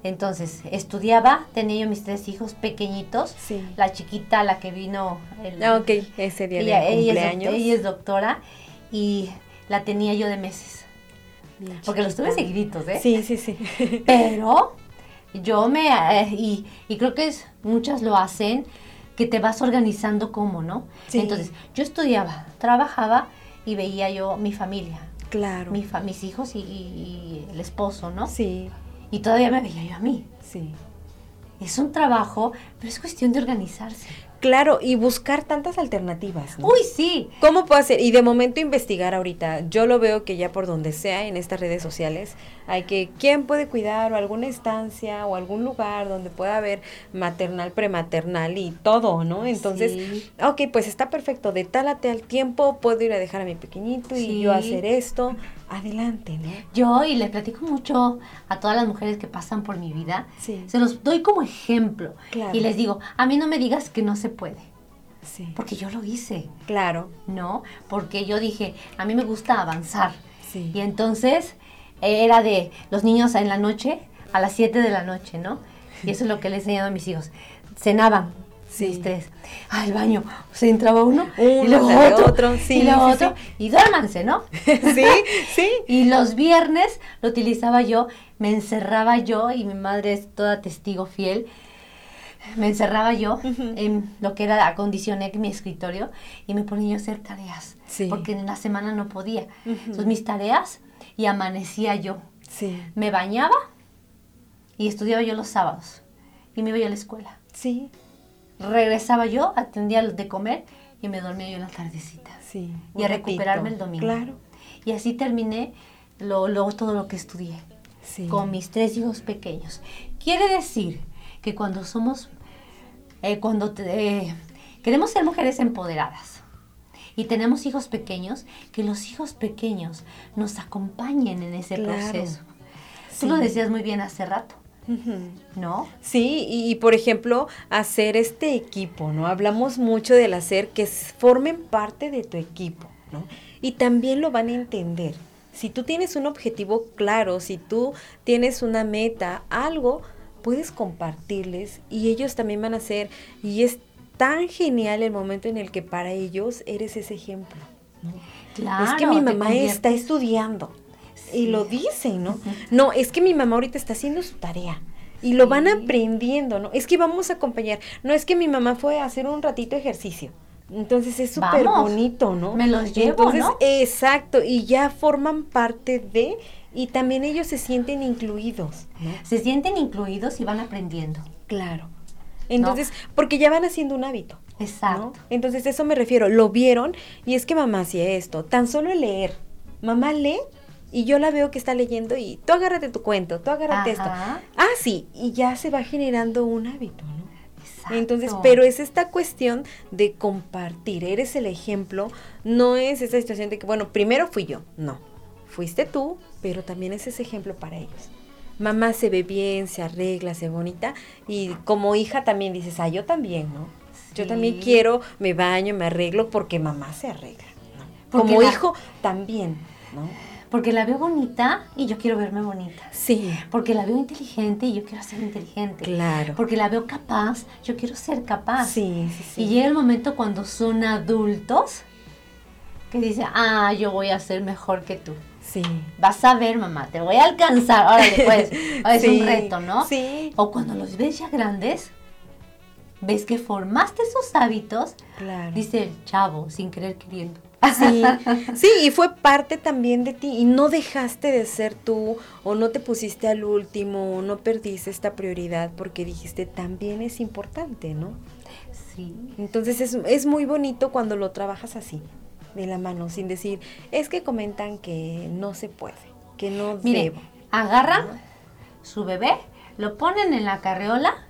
Entonces, estudiaba, tenía yo mis tres hijos pequeñitos. La chiquita, la que vino. El, ah, ok, ese día de cumpleaños. ella es doctora y la tenía yo de meses. Porque los tuve seguiditos, ¿eh? Sí, sí, sí. Pero yo me. Eh, y, y, creo que es, muchas lo hacen, que te vas organizando como, ¿no? Entonces, yo estudiaba, trabajaba y veía yo mi familia. Claro. Mi mis hijos y, el esposo, ¿no? Sí. Y todavía me veía yo a mí. Sí. Es un trabajo, pero es cuestión de organizarse. Claro, y buscar tantas alternativas. Uy, sí. ¿Cómo puedo hacer? Y de momento investigar ahorita. Yo lo veo que ya por donde sea, en estas redes sociales, hay que, ¿quién puede cuidar o alguna estancia o algún lugar donde pueda haber maternal, prematernal y todo, ¿no? Entonces, ok, pues está perfecto, de tal a tal tiempo puedo ir a dejar a mi pequeñito y yo hacer esto adelante, ¿no? Yo, y le platico mucho a todas las mujeres que pasan por mi vida, se los doy como ejemplo. Y les digo, a mí no me digas que no se puede. Sí. Porque yo lo hice. Claro. ¿No? Porque yo dije, a mí me gusta avanzar. Sí. Y entonces era de los niños en la noche, a las 7 de la noche, ¿no? Y eso es lo que le he enseñado a mis hijos. Cenaban Sí. tres. Al baño. Se entraba uno, y luego otro, sí, y luego otro. Y duérmanse, ¿no? Sí, sí. y los viernes lo utilizaba yo, me encerraba yo, y mi madre es toda testigo fiel. Me encerraba yo en lo que era, acondicioné mi escritorio y me ponía a hacer tareas. Porque en la semana no podía. Entonces mis tareas y amanecía yo. Sí. Me bañaba y estudiaba yo los sábados. Y me iba a la escuela. Sí regresaba yo, atendía de comer y me dormía yo en la tardecita. Sí. Y a recuperarme el domingo. Claro. Y así terminé lo, todo lo que estudié. Sí. Con mis tres hijos pequeños. Quiere decir que cuando somos, eh, cuando eh, queremos ser mujeres empoderadas y tenemos hijos pequeños, que los hijos pequeños nos acompañen en ese proceso. Tú lo decías muy bien hace rato. ¿No? Sí, y, por ejemplo, hacer este equipo, ¿no? Hablamos mucho del hacer que formen parte de tu equipo. ¿no? Y también lo van a entender. Si tú tienes un objetivo claro, si tú tienes una meta, algo, puedes compartirles y ellos también van a hacer. Y es tan genial el momento en el que para ellos eres ese ejemplo. Claro, es que mi mamá está estudiando. Y lo dicen, ¿no? No, es que mi mamá ahorita está haciendo su tarea. Y lo van aprendiendo, ¿no? Es que vamos a acompañar. No es que mi mamá fue a hacer un ratito ejercicio. Entonces es súper bonito, ¿no? Me los llevo, Entonces, exacto, y ya forman parte de, y también ellos se sienten incluidos. Se sienten incluidos y van aprendiendo. Claro. Entonces, porque ya van haciendo un hábito. Exacto. Entonces, eso me refiero, lo vieron y es que mamá hacía esto, tan solo leer. Mamá lee y yo la veo que está leyendo y tú agárrate tu cuento, tú agárrate esto. Ah, sí, y ya se va generando un hábito, ¿no? Exacto. Entonces, pero es esta cuestión de compartir, eres el ejemplo, no es esa situación de que, bueno, primero fui yo, no, fuiste tú, pero también es ese ejemplo para ellos. Mamá se ve bien, se arregla, se ve bonita y como hija también dices, ah, yo también, ¿no? Yo también quiero, me baño, me arreglo porque mamá se arregla. ¿no? Como hijo también, ¿no? Porque la veo bonita y yo quiero verme bonita. Sí. Porque la veo inteligente y yo quiero ser inteligente. Claro. Porque la veo capaz, yo quiero ser capaz. Sí, sí, sí. Y llega el momento cuando son adultos que dice, ah, yo voy a ser mejor que tú. Sí. Vas a ver, mamá, te voy a alcanzar. Órale, pues. Es un reto, ¿no? Sí. O cuando los ves ya grandes, ves que formaste esos hábitos. Claro. Dice el chavo, sin querer queriendo. Sí, sí, y fue parte también de ti y no dejaste de ser tú o no te pusiste al último o no perdiste esta prioridad porque dijiste también es importante, ¿no? Sí. Entonces es, es muy bonito cuando lo trabajas así, de la mano, sin decir, es que comentan que no se puede, que no Mire, debo. Agarran su bebé, lo ponen en la carreola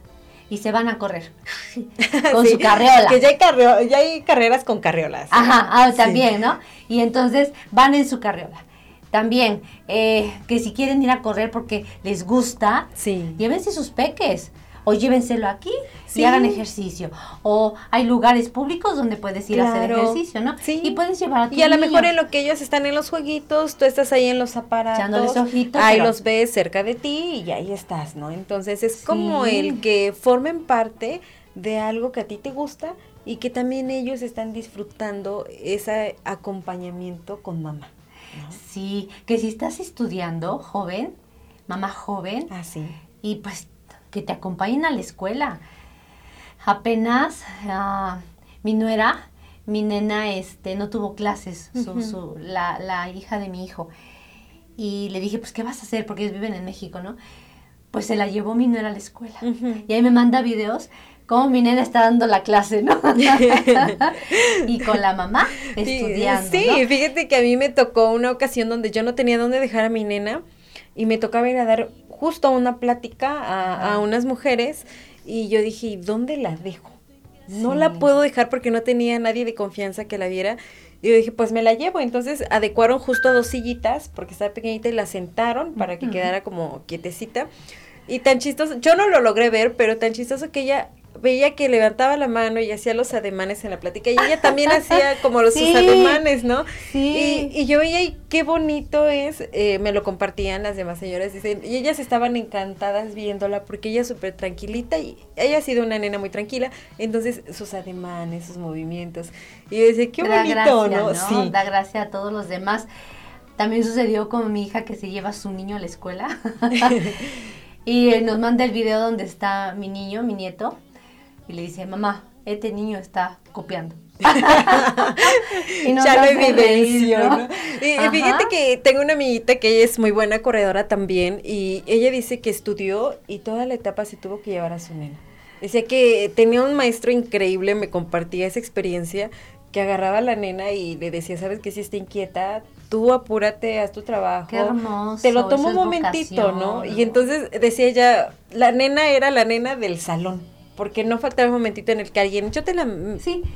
y se van a correr con su carreola. Que ya hay, ya hay carreras con carreolas. Ajá, ah, también, ¿no? Y entonces van en su carreola. También, eh, que si quieren ir a correr porque les gusta, sí. llévense sus peques o llévenselo aquí y hagan ejercicio. O hay lugares públicos donde puedes ir a hacer ejercicio, ¿no? Sí. Y puedes llevar a tu Y a lo mejor en lo que ellos están en los jueguitos, tú estás ahí en los aparatos. Echándoles ojitos. Ahí los ves cerca de ti y ahí estás, ¿no? Entonces es como el que formen parte de algo que a ti te gusta y que también ellos están disfrutando ese acompañamiento con mamá. Sí, que si estás estudiando, joven, mamá joven, ah, sí. y pues que te acompañen a la escuela. Apenas ah, mi nuera, mi nena, este, no tuvo clases, su, la, la, hija de mi hijo. Y le dije, pues, ¿qué vas a hacer? Porque ellos viven en México, ¿no? Pues se la llevó mi nuera a la escuela. Y ahí me manda videos cómo mi nena está dando la clase, ¿no? y con la mamá estudiando. Sí, fíjate que a mí me tocó una ocasión donde yo no tenía dónde dejar a mi nena y me tocaba ir a dar justo una plática a, unas mujeres y yo dije, ¿dónde la dejo? No la puedo dejar porque no tenía nadie de confianza que la viera. Y yo dije, pues me la llevo. Entonces adecuaron justo dos sillitas porque estaba pequeñita y la sentaron para que quedara como quietecita. Y tan chistoso, yo no lo logré ver, pero tan chistoso que ella veía que levantaba la mano y hacía los ademanes en la plática y ella también hacía como los sus ademanes, ¿no? Sí. Y, yo veía y qué bonito es, eh, me lo compartían las demás señoras, dicen, y ellas estaban encantadas viéndola porque ella es súper tranquilita y ella ha sido una nena muy tranquila, entonces sus ademanes, sus movimientos, y yo decía, qué bonito, ¿no? Sí. Da gracia a todos los demás. También sucedió con mi hija que se lleva a su niño a la escuela. y nos manda el video donde está mi niño, mi nieto, y le dice, mamá, este niño está copiando. y no ya lo evidencio, Y, fíjate que tengo una amiguita que es muy buena corredora también y ella dice que estudió y toda la etapa se tuvo que llevar a su nena. Decía que tenía un maestro increíble, me compartía esa experiencia, que agarraba a la nena y le decía, sabes que si está inquieta, tú apúrate, haz tu trabajo. Qué hermoso. Te lo tomo un momentito, ¿no? Y entonces decía ella, la nena era la nena del salón porque no faltaba un momentito en el que alguien, yo te la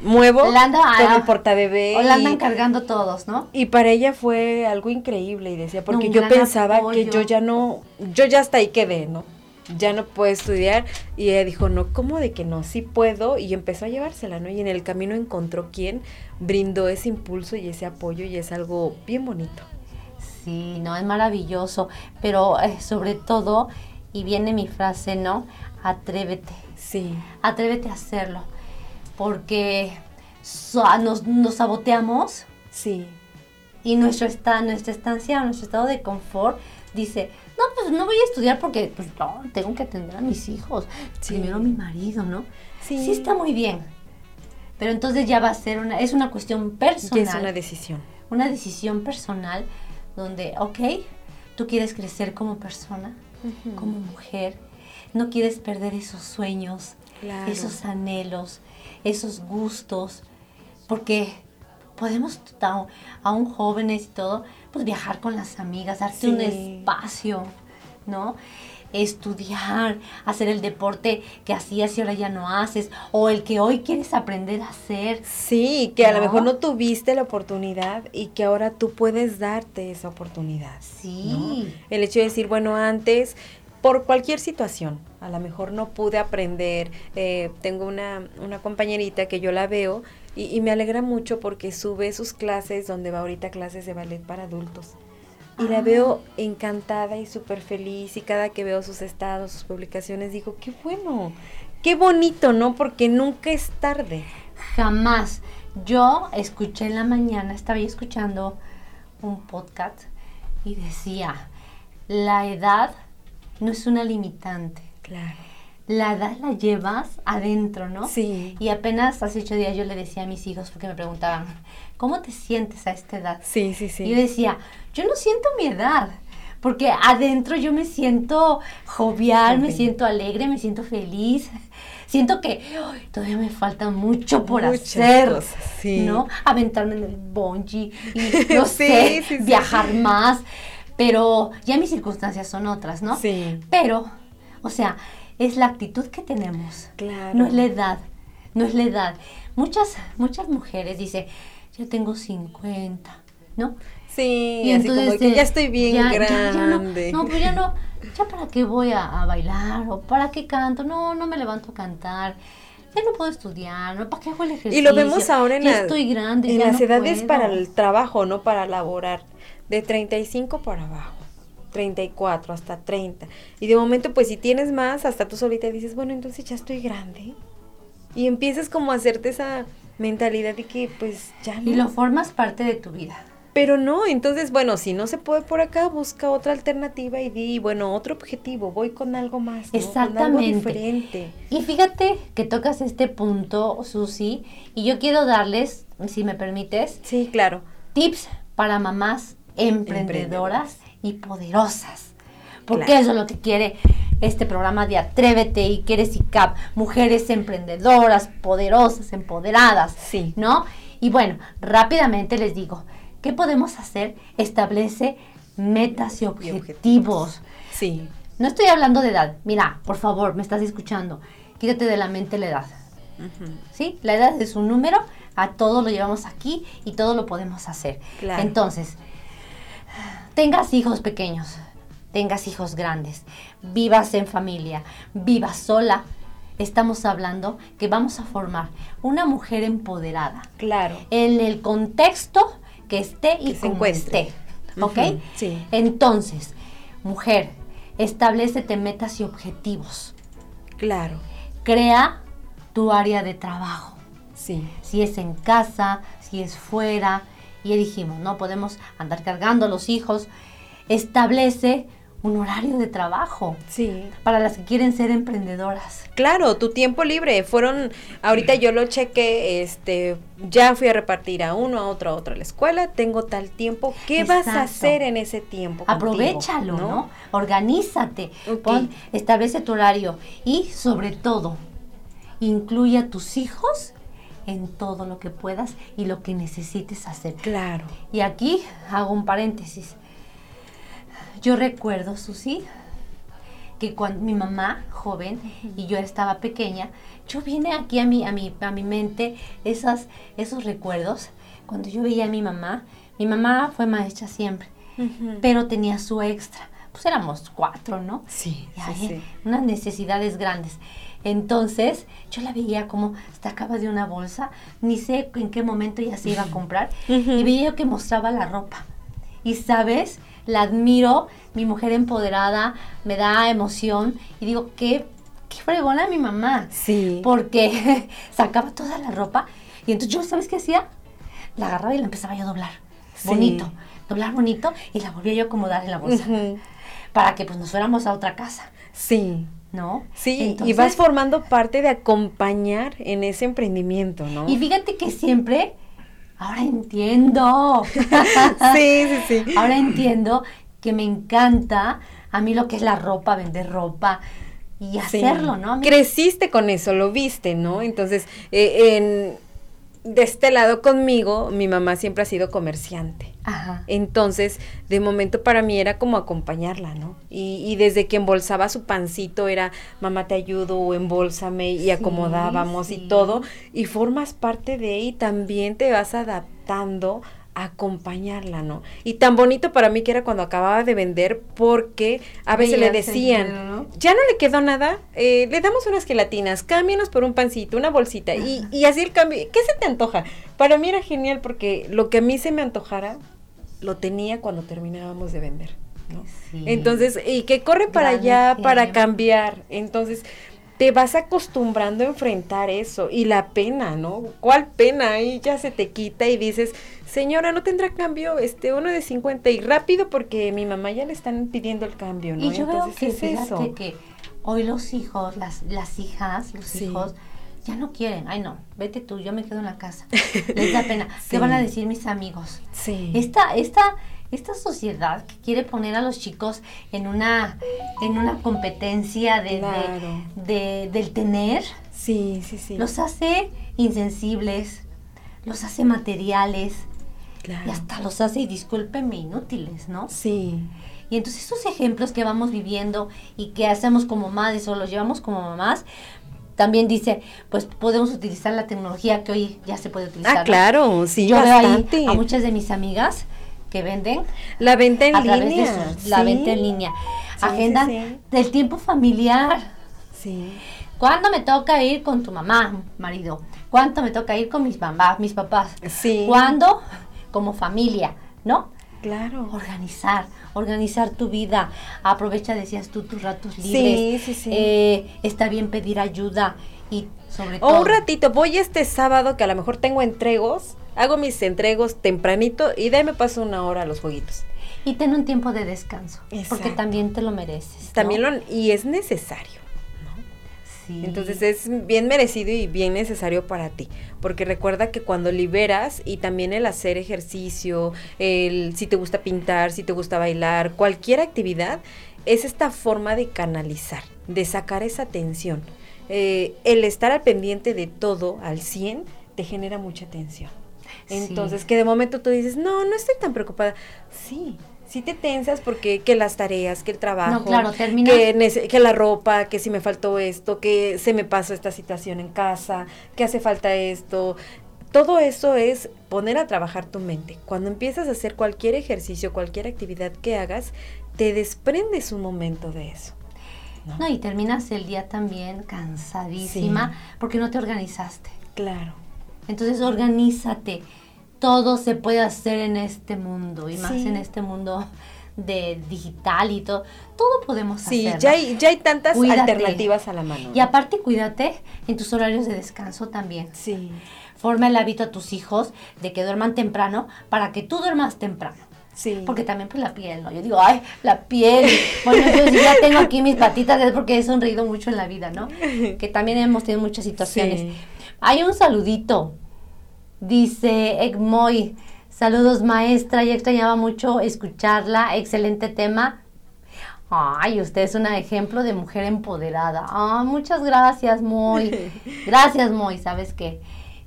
muevo con el portabebé. O la andan cargando todos, ¿no? Y para ella fue algo increíble y decía, porque yo pensaba que yo ya no, yo ya hasta ahí quedé, ¿no? ya no puede estudiar. Y ella dijo, no, ¿cómo de que no? Sí puedo. Y empezó a llevársela, ¿no? Y en el camino encontró quien brindó ese impulso y ese apoyo y es algo bien bonito. Sí, no, es maravilloso. Pero eh, sobre todo, y viene mi frase, ¿no? Atrévete. Sí. Atrévete a hacerlo. Porque nos, nos saboteamos. Sí. Y nuestro está, nuestra estancia, nuestro estado de confort dice, no, pues no voy a estudiar porque pues, no, tengo que atender a mis hijos, primero a mi marido, ¿no? Sí. sí está muy bien. Pero entonces ya va a ser una, es una cuestión personal. es una decisión. Una decisión personal donde, ok, tú quieres crecer como persona, como mujer, no quieres perder esos sueños, esos anhelos, esos gustos, porque podemos, aún jóvenes y todo, pues viajar con las amigas, darte un espacio, ¿no? Estudiar, hacer el deporte que hacías y ahora ya no haces, o el que hoy quieres aprender a hacer. Sí, que a lo mejor no tuviste la oportunidad y que ahora tú puedes darte esa oportunidad. Sí. El hecho de decir, bueno, antes por cualquier situación. A lo mejor no pude aprender. Eh, tengo una, una, compañerita que yo la veo y, me alegra mucho porque sube sus clases donde va ahorita clases de ballet para adultos. Y la veo ah. encantada y súper feliz y cada que veo sus estados, sus publicaciones, digo, qué bueno, qué bonito, ¿no? Porque nunca es tarde. Jamás. Yo escuché en la mañana, estaba escuchando un podcast y decía, la edad no es una limitante. Claro. La edad la llevas adentro, ¿no? Sí. Y apenas hace ocho días yo le decía a mis hijos, porque me preguntaban, ¿cómo te sientes a esta edad? Sí, sí, sí. Y yo decía, yo no siento mi edad, porque adentro yo me siento jovial, me siento alegre, me siento feliz. Siento que todavía me falta mucho por hacer, sí. ¿no? Aventarme en el bungee y, no sé, viajar más. Pero ya mis circunstancias son otras, ¿no? Sí. Pero, o sea, es la actitud que tenemos. Claro. No es la edad, no es la edad. Muchas, muchas mujeres dicen, yo tengo 50, ¿no? Sí, y así como que ya estoy bien grande. no, pues ya no, ya para qué voy a, bailar o para qué canto, no, no me levanto a cantar ya no puedo estudiar, ¿no? ¿Para qué hago el ejercicio? Y lo vemos ahora en, estoy grande, en las edades para el trabajo, ¿no? Para laborar de 35 para abajo. 34 hasta 30. Y de momento, pues si tienes más, hasta tú solita dices, bueno, entonces ya estoy grande. Y empiezas como a hacerte esa mentalidad de que pues ya no. Y lo formas parte de tu vida. Pero no, entonces, bueno, si no se puede por acá, busca otra alternativa y di, bueno, otro objetivo, voy con algo más. Exactamente. algo diferente. Y fíjate que tocas este punto, Susi, y yo quiero darles, si me permites. Sí, claro. Tips para mamás emprendedoras y poderosas. Porque eso es lo que quiere este programa de Atrévete y quiere SICAP, mujeres emprendedoras, poderosas, empoderadas, sí. ¿no? Y bueno, rápidamente les digo, ¿qué podemos hacer? Establece metas y objetivos. Sí. No estoy hablando de edad. Mira, por favor, me estás escuchando. Quítate de la mente la edad. ¿Sí? La edad es un número, a todo lo llevamos aquí y todo lo podemos hacer. Entonces, tengas hijos pequeños, tengas hijos grandes, vivas en familia, vivas sola, estamos hablando que vamos a formar una mujer empoderada. Claro. En el contexto que esté y que como esté. ¿Ok? sí. Entonces, mujer, establecete metas y objetivos. Claro. Crea tu área de trabajo. Sí. Si es en casa, si es fuera, y dijimos, no podemos andar cargando a los hijos. Establece un horario de trabajo. Sí. Para las que quieren ser emprendedoras. Claro, tu tiempo libre. Fueron, ahorita yo lo chequé, este, ya fui a repartir a uno, a otro, a otro a la escuela, tengo tal tiempo. ¿Qué vas a hacer en ese tiempo? Aprovechalo, ¿no? Organízate, establece tu horario y sobre todo, incluye a tus hijos en todo lo que puedas y lo que necesites hacer. Claro. Y aquí hago un paréntesis. Yo recuerdo, Susi, que cuando mi mamá, joven, y yo estaba pequeña, yo vine aquí a mi, a mi, a mi mente esas, esos recuerdos. Cuando yo veía a mi mamá, mi mamá fue maestra siempre, pero tenía su extra pues éramos cuatro, ¿no? Sí, sí, sí. Unas necesidades grandes. Entonces, yo la veía como sacaba de una bolsa, ni sé en qué momento ya se iba a comprar, y veía que mostraba la ropa. Y sabes, la admiro, mi mujer empoderada, me da emoción, y digo, qué, qué fregona mi mamá. Sí. Porque sacaba toda la ropa, y entonces yo, ¿sabes qué hacía? La agarraba y la empezaba yo a doblar. Bonito, doblar bonito, y la volvía yo a acomodar en la bolsa. Para que pues nos fuéramos a otra casa. Sí. ¿No? Sí, y vas formando parte de acompañar en ese emprendimiento, ¿no? Y fíjate que siempre, ahora entiendo. sí, sí, sí. Ahora entiendo que me encanta a mí lo que es la ropa, vender ropa y hacerlo, ¿no? Creciste con eso, lo viste, ¿no? Entonces, eh, en de este lado conmigo, mi mamá siempre ha sido comerciante. Ajá. Entonces, de momento para mí era como acompañarla, ¿no? Y, y desde que embolsaba su pancito era, mamá te ayudo o embolsame y acomodábamos y todo. Y formas parte de ahí, también te vas adaptando acompañarla, ¿no? Y tan bonito para mí que era cuando acababa de vender porque a veces le decían, ya no le quedó nada, eh, le damos unas gelatinas, cámbianos por un pancito, una bolsita y, y, así el cambio, ¿qué se te antoja? Para mí era genial porque lo que a mí se me antojara, lo tenía cuando terminábamos de vender. ¿no? Entonces, y que corre para allá para cambiar. Entonces, te vas acostumbrando a enfrentar eso y la pena, ¿no? ¿Cuál pena? Ahí ya se te quita y dices, señora, ¿no tendrá cambio este uno de 50 y rápido porque mi mamá ya le están pidiendo el cambio, ¿no? Y yo veo que, es eso? que hoy los hijos, las, las hijas, los hijos, ya no quieren. Ay, no, vete tú, yo me quedo en la casa. Les da pena. ¿Qué van a decir mis amigos? Sí. Esta, esta esta sociedad que quiere poner a los chicos en una, en una competencia de, de, del tener, sí, sí, sí. los hace insensibles, los hace materiales y hasta los hace, discúlpenme, inútiles, ¿no? Sí. Y entonces esos ejemplos que vamos viviendo y que hacemos como madres o los llevamos como mamás, también dice, pues podemos utilizar la tecnología que hoy ya se puede utilizar. Ah, claro, sí, Yo veo ahí a muchas de mis amigas que venden. La venta en línea. La venta en línea. Agenda del tiempo familiar. Sí. ¿Cuándo me toca ir con tu mamá, marido? ¿Cuánto me toca ir con mis mamás, mis papás? Sí. ¿Cuándo? Como familia, ¿no? Claro. Organizar, organizar tu vida. Aprovecha, decías tú, tus ratos libres. Sí, sí, sí. Eh, está bien pedir ayuda y sobre todo. O un ratito, voy este sábado que a lo mejor tengo entregos hago mis entregos tempranito y de ahí me paso una hora a los jueguitos. Y ten un tiempo de descanso, porque también te lo mereces. También lo, y es necesario. Sí. Entonces es bien merecido y bien necesario para ti, porque recuerda que cuando liberas y también el hacer ejercicio, el si te gusta pintar, si te gusta bailar, cualquier actividad, es esta forma de canalizar, de sacar esa tensión. Eh, el estar al pendiente de todo al 100 te genera mucha tensión. Entonces, que de momento tú dices, no, no estoy tan preocupada. Sí, sí te tensas porque que las tareas, que el trabajo, claro, que, que, la ropa, que si me faltó esto, que se me pasó esta situación en casa, que hace falta esto. Todo eso es poner a trabajar tu mente. Cuando empiezas a hacer cualquier ejercicio, cualquier actividad que hagas, te desprendes un momento de eso. No, y terminas el día también cansadísima porque no te organizaste. Claro. Entonces organízate. Todo se puede hacer en este mundo y más en este mundo de digital y todo. Todo podemos hacer. Sí, ya hay, ya hay tantas alternativas a la mano. Y aparte cuídate en tus horarios de descanso también. Sí. Forma el hábito a tus hijos de que duerman temprano para que tú duermas temprano. Sí. Porque también pues la piel, ¿no? Yo digo, ay, la piel. Bueno, yo ya tengo aquí mis patitas es porque he sonreído mucho en la vida, ¿no? Que también hemos tenido muchas situaciones. Hay un saludito Dice Egmoy, saludos maestra, ya extrañaba mucho escucharla, excelente tema. Ay, usted es un ejemplo de mujer empoderada. Ah, muchas gracias, Moy. Gracias, Moy. Sabes que,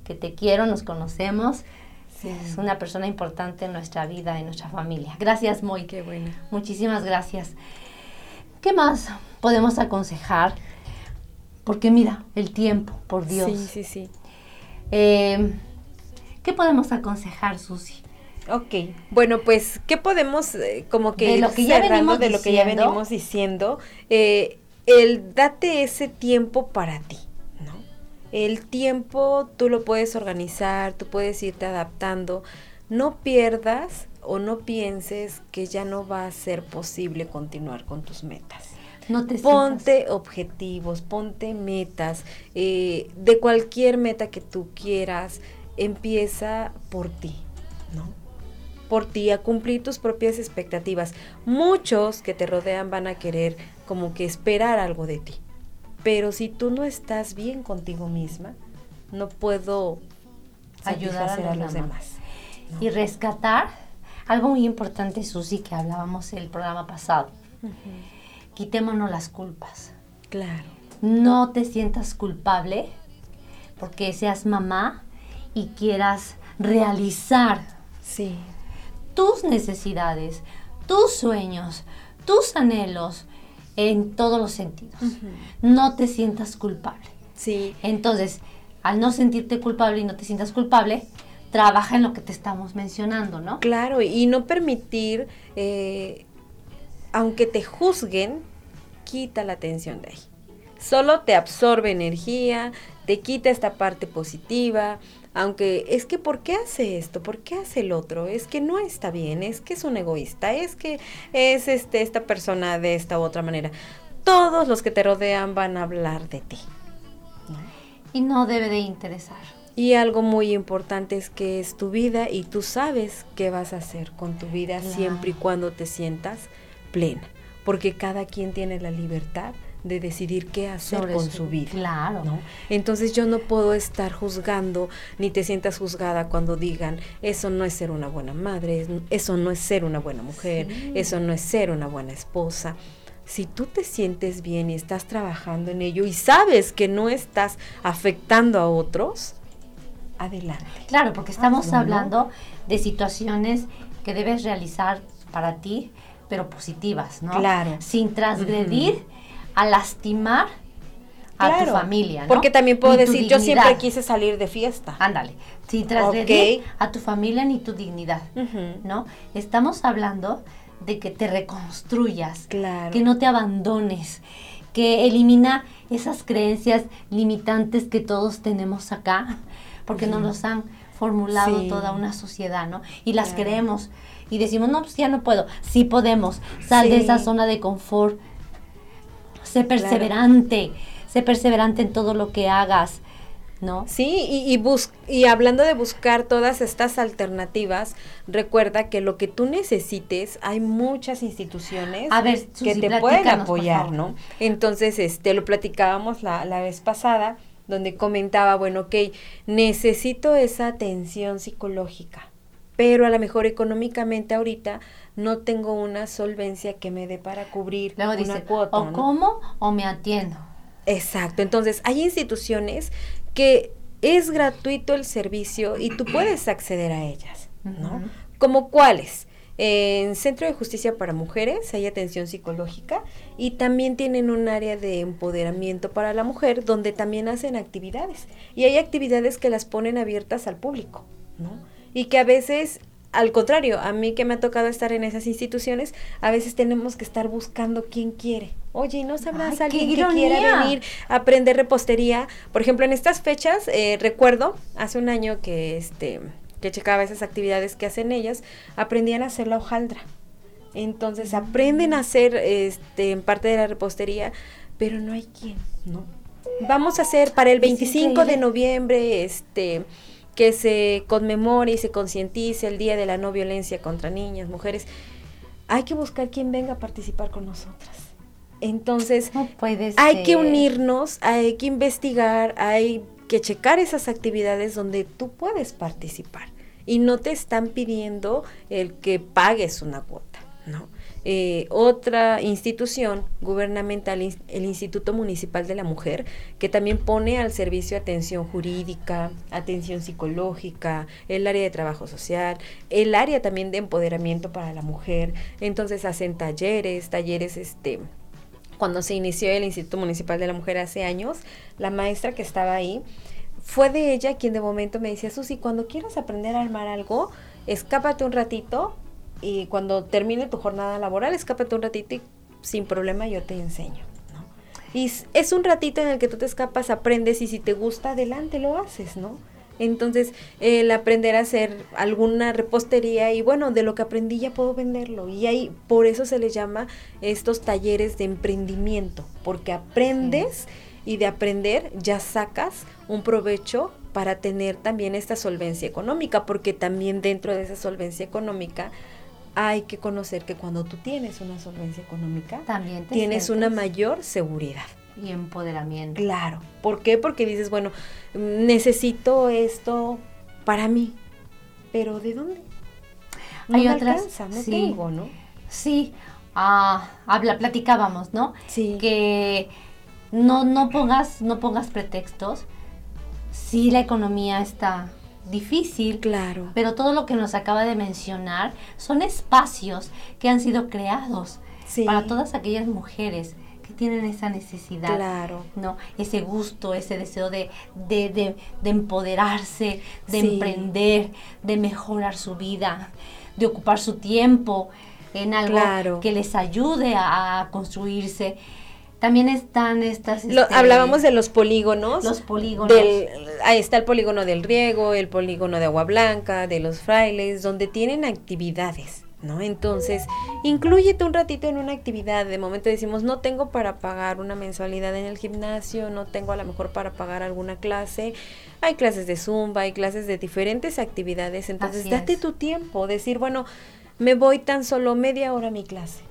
que te quiero, nos conocemos. Es una persona importante en nuestra vida, en nuestra familia. Gracias, Moy. Qué bueno. Muchísimas gracias. ¿Qué más podemos aconsejar? Porque mira, el tiempo, por Dios. Sí, sí, sí. Eh, ¿Qué podemos aconsejar, Susi? Ok, bueno, pues, ¿qué podemos eh, como que, de lo que ya venimos de lo que ya venimos diciendo? Eh, el date ese tiempo para ti, ¿no? El tiempo tú lo puedes organizar, tú puedes irte adaptando. No pierdas o no pienses que ya no va a ser posible continuar con tus metas. No te ponte objetivos, ponte metas, eh, de cualquier meta que tú quieras, empieza por ti, ¿no? Por ti, a cumplir tus propias expectativas. Muchos que te rodean van a querer como que esperar algo de ti. Pero si tú no estás bien contigo misma, no puedo ayudar a, los, demás. Y rescatar algo muy importante, Susi, que hablábamos en el programa pasado. Quitémonos las culpas. Claro. No te sientas culpable porque seas mamá y quieras realizar sí. tus necesidades, tus sueños, tus anhelos en todos los sentidos. No te sientas culpable. Sí. Entonces, al no sentirte culpable y no te sientas culpable, trabaja en lo que te estamos mencionando, ¿no? Claro, y no permitir, eh, aunque te juzguen, quita la atención de ahí. Solo te absorbe energía, te quita esta parte positiva, aunque es que ¿por qué hace esto? ¿Por qué hace el otro? Es que no está bien, es que es un egoísta, es que es este esta persona de esta u otra manera. Todos los que te rodean van a hablar de ti. Y no debe de interesar. Y algo muy importante es que es tu vida y tú sabes qué vas a hacer con tu vida siempre y cuando te sientas plena, porque cada quien tiene la libertad de decidir qué hacer con su, vida. Claro. Entonces yo no puedo estar juzgando, ni te sientas juzgada cuando digan, eso no es ser una buena madre, eso no es ser una buena mujer, eso no es ser una buena esposa si tú te sientes bien y estás trabajando en ello y sabes que no estás afectando a otros, adelante. Claro, porque estamos hablando de situaciones que debes realizar para ti, pero positivas, ¿no? Claro. Sin transgredir a lastimar a tu familia, ¿no? Porque también puedo decir, yo siempre quise salir de fiesta. Ándale, sin transgredir a tu familia ni tu dignidad, ¿no? Estamos hablando de que te reconstruyas, claro. que no te abandones, que elimina esas creencias limitantes que todos tenemos acá, porque nos los han formulado toda una sociedad, ¿no? Y las creemos y decimos, no, pues ya no puedo. Sí podemos, sal de esa zona de confort, sé perseverante, sé perseverante en todo lo que hagas. ¿No? Sí, y, y, y hablando de buscar todas estas alternativas, recuerda que lo que tú necesites, hay muchas instituciones que te pueden apoyar, ¿no? Entonces, este, lo platicábamos la, la vez pasada, donde comentaba, bueno, ok, necesito esa atención psicológica, pero a lo mejor económicamente ahorita no tengo una solvencia que me dé para cubrir una dice, cuota. O como o me atiendo. Exacto, entonces hay instituciones que es gratuito el servicio y tú puedes acceder a ellas, ¿no? ¿Como cuáles? En Centro de Justicia para Mujeres hay atención psicológica y también tienen un área de empoderamiento para la mujer donde también hacen actividades. Y hay actividades que las ponen abiertas al público, ¿no? Y que a veces, al contrario, a mí que me ha tocado estar en esas instituciones, a veces tenemos que estar buscando quién quiere. Oye, ¿y no sabrás alguien que quiera venir a aprender repostería? Por ejemplo, en estas fechas, eh, recuerdo, hace un año que este que checaba esas actividades que hacen ellas, aprendían a hacer la hojaldra. Entonces aprenden a hacer este, en parte de la repostería, pero no hay quien, ¿no? Vamos a hacer para el 25 de noviembre, este, que se conmemore y se concientice el Día de la No Violencia contra Niñas, Mujeres. Hay que buscar quien venga a participar con nosotras. Entonces, hay que unirnos, hay que investigar, hay que checar esas actividades donde tú puedes participar y no te están pidiendo el que pagues una cuota, ¿no? Eh, otra institución gubernamental, el Instituto Municipal de la Mujer, que también pone al servicio atención jurídica, atención psicológica, el área de trabajo social, el área también de empoderamiento para la mujer. Entonces hacen talleres, talleres este cuando se inició el Instituto Municipal de la Mujer hace años, la maestra que estaba ahí fue de ella quien de momento me decía, Susi, cuando quieras aprender a armar algo, escápate un ratito y cuando termine tu jornada laboral, escápate un ratito y sin problema yo te enseño. Y es un ratito en el que tú te escapas, aprendes y si te gusta, adelante lo haces, ¿no? Entonces, el aprender a hacer alguna repostería y bueno, de lo que aprendí ya puedo venderlo. Y ahí, por eso se les llama estos talleres de emprendimiento, porque aprendes y de aprender ya sacas un provecho para tener también esta solvencia económica, porque también dentro de esa solvencia económica hay que conocer que cuando tú tienes una solvencia económica, también tienes una mayor seguridad. Y empoderamiento. Claro. ¿Por qué? Porque dices, bueno, necesito esto para mí. Pero ¿de dónde? No Hay otras, no tengo, ¿no? Sí, ah, habla, platicábamos, ¿no? Sí. Que no, no pongas, no pongas pretextos. Sí, la economía está difícil. Claro. Pero todo lo que nos acaba de mencionar son espacios que han sido creados para todas aquellas mujeres que tienen esa necesidad, claro. ¿no? Ese gusto, ese deseo de, de, de, empoderarse, de emprender, de mejorar su vida, de ocupar su tiempo en algo que les ayude a construirse. También están estas... Este, hablábamos de los polígonos. Los polígonos. ahí está el polígono del riego, el polígono de agua blanca, de los frailes, donde tienen actividades, ¿no? Entonces, incluyete un ratito en una actividad. De momento decimos, no tengo para pagar una mensualidad en el gimnasio, no tengo a lo mejor para pagar alguna clase. Hay clases de zumba, hay clases de diferentes actividades. Entonces, date tu tiempo, decir, bueno, me voy tan solo media hora a mi clase.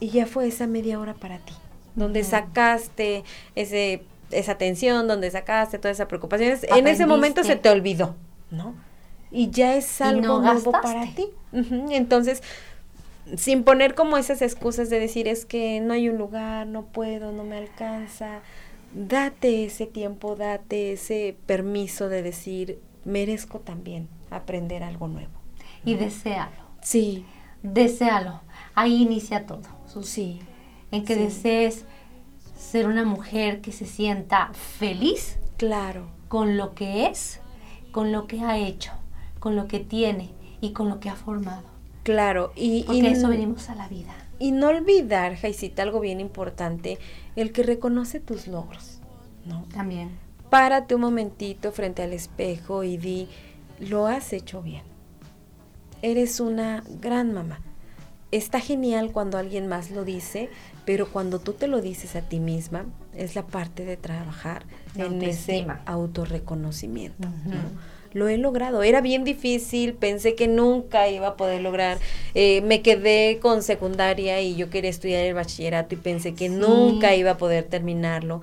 Y ya fue esa media hora para ti donde sacaste ese, esa tensión, donde sacaste toda esa preocupación. En ese momento se te olvidó, ¿no? Y ya es algo nuevo para ti. Entonces, sin poner como esas excusas de decir es que no hay un lugar, no puedo, no me alcanza, date ese tiempo, date ese permiso de decir merezco también aprender algo nuevo. Y deséalo. Sí. Deséalo. Ahí inicia todo. Sí en que desees ser una mujer que se sienta feliz. Claro. Con lo que es, con lo que ha hecho, con lo que tiene y con lo que ha formado. Claro, y, Porque eso venimos a la vida. Y no olvidar, Jaisita, algo bien importante, el que reconoce tus logros, ¿no? También. Párate un momentito frente al espejo y di, lo has hecho bien. Eres una gran mamá. Está genial cuando alguien más lo dice, pero cuando tú te lo dices a ti misma, es la parte de trabajar en ese autorreconocimiento. Lo he logrado. Era bien difícil, pensé que nunca iba a poder lograr. Eh, me quedé con secundaria y yo quería estudiar el bachillerato y pensé que nunca iba a poder terminarlo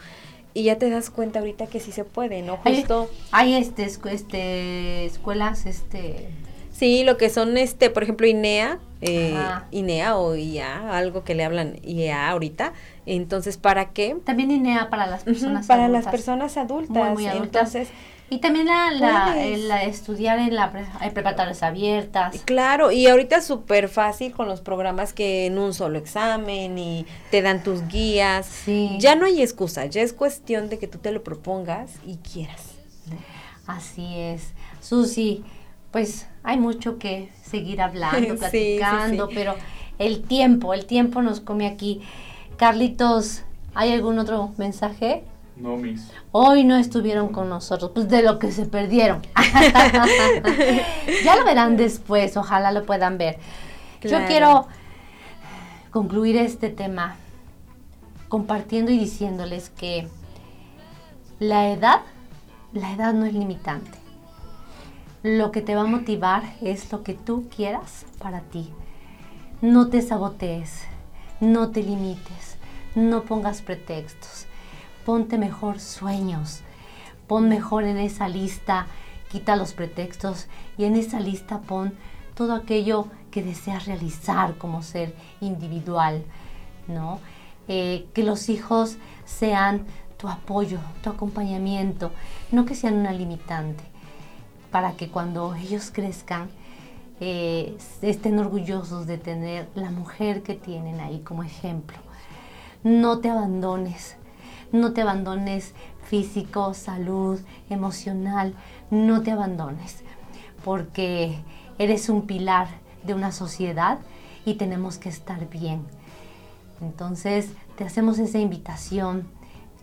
y ya te das cuenta ahorita que sí se puede, ¿no? Justo hay, hay este, este escuelas este Sí, lo que son, este, por ejemplo, INEA, eh, INEA o IA, algo que le hablan IEA ahorita. Entonces, ¿para qué? También INEA para las personas adultas. Para las personas adultas. Muy, Entonces, y también la, la, estudiar en la preparatorias abiertas. Claro, y ahorita es súper fácil con los programas que en un solo examen y te dan tus guías. Sí. Ya no hay excusa, ya es cuestión de que tú te lo propongas y quieras. Así es. Susi, pues hay mucho que seguir hablando, platicando, pero el tiempo, el tiempo nos come aquí. Carlitos, ¿hay algún otro mensaje? No, mis. Hoy no estuvieron con nosotros, pues de lo que se perdieron. ya lo verán después, ojalá lo puedan ver. Yo quiero concluir este tema compartiendo y diciéndoles que la edad, la edad no es limitante. Lo que te va a motivar es lo que tú quieras para ti. No te sabotees, no te limites, no pongas pretextos. Ponte mejor sueños, pon mejor en esa lista, quita los pretextos y en esa lista pon todo aquello que deseas realizar como ser individual, ¿no? Eh, que los hijos sean tu apoyo, tu acompañamiento, no que sean una limitante para que cuando ellos crezcan eh, estén orgullosos de tener la mujer que tienen ahí como ejemplo. No te abandones, no te abandones físico, salud, emocional, no te abandones, porque eres un pilar de una sociedad y tenemos que estar bien. Entonces, te hacemos esa invitación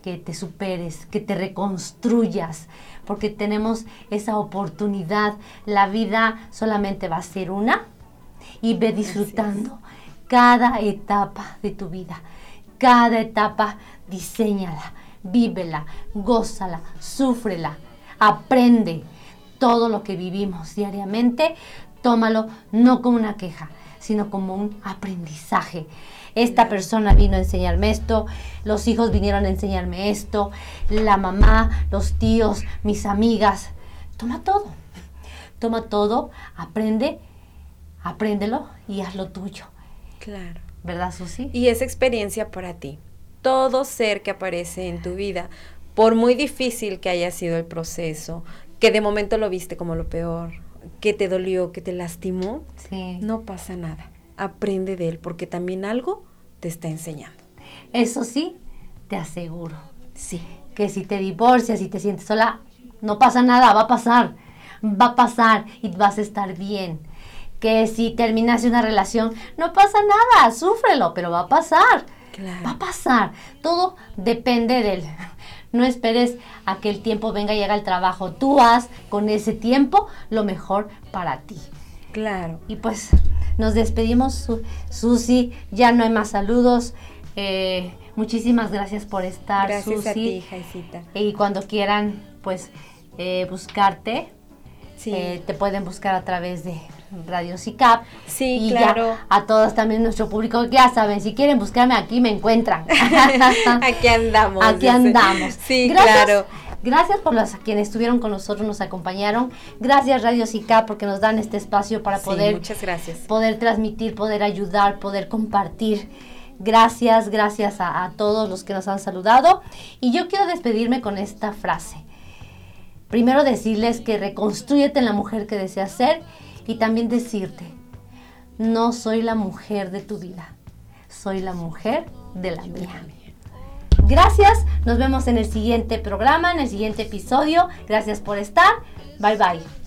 que te superes, que te reconstruyas, porque tenemos esa oportunidad. La vida solamente va a ser una y ve disfrutando cada etapa de tu vida. Cada etapa, diseñala, vívela, gózala, súfrela, aprende todo lo que vivimos diariamente. Tómalo no como una queja, sino como un aprendizaje esta persona vino a enseñarme esto, los hijos vinieron a enseñarme esto, la mamá, los tíos, mis amigas. Toma todo, toma todo, aprende, apréndelo y haz lo tuyo. Claro. ¿Verdad, Susi? Y esa experiencia para ti. Todo ser que aparece en tu vida, por muy difícil que haya sido el proceso, que de momento lo viste como lo peor, que te dolió, que te lastimó, no pasa nada aprende de él, porque también algo te está enseñando. Eso sí, te aseguro. Sí. Que si te divorcias y te sientes sola, no pasa nada, va a pasar. Va a pasar y vas a estar bien. Que si terminas una relación, no pasa nada, súfrelo, pero va a pasar. Va a pasar. Todo depende de él. No esperes a que el tiempo venga y haga el trabajo. Tú haz con ese tiempo lo mejor para ti. Claro. Y pues nos despedimos, Susi. Ya no hay más saludos. Eh, muchísimas gracias por estar, gracias a ti, Jaisita. Y cuando quieran, pues, eh, buscarte, eh, te pueden buscar a través de Radio SICAP. Sí, claro. a todos también nuestro público, ya saben, si quieren buscarme aquí me encuentran. aquí andamos. Aquí andamos. Sí, claro. Gracias por las quienes estuvieron con nosotros, nos acompañaron. Gracias Radio SICA porque nos dan este espacio para poder, muchas gracias. poder transmitir, poder ayudar, poder compartir. Gracias, gracias a, a todos los que nos han saludado. Y yo quiero despedirme con esta frase. Primero decirles que reconstruyete en la mujer que deseas ser y también decirte, no soy la mujer de tu vida, soy la mujer de la mía. Gracias, nos vemos en el siguiente programa, en el siguiente episodio. Gracias por estar. Bye bye.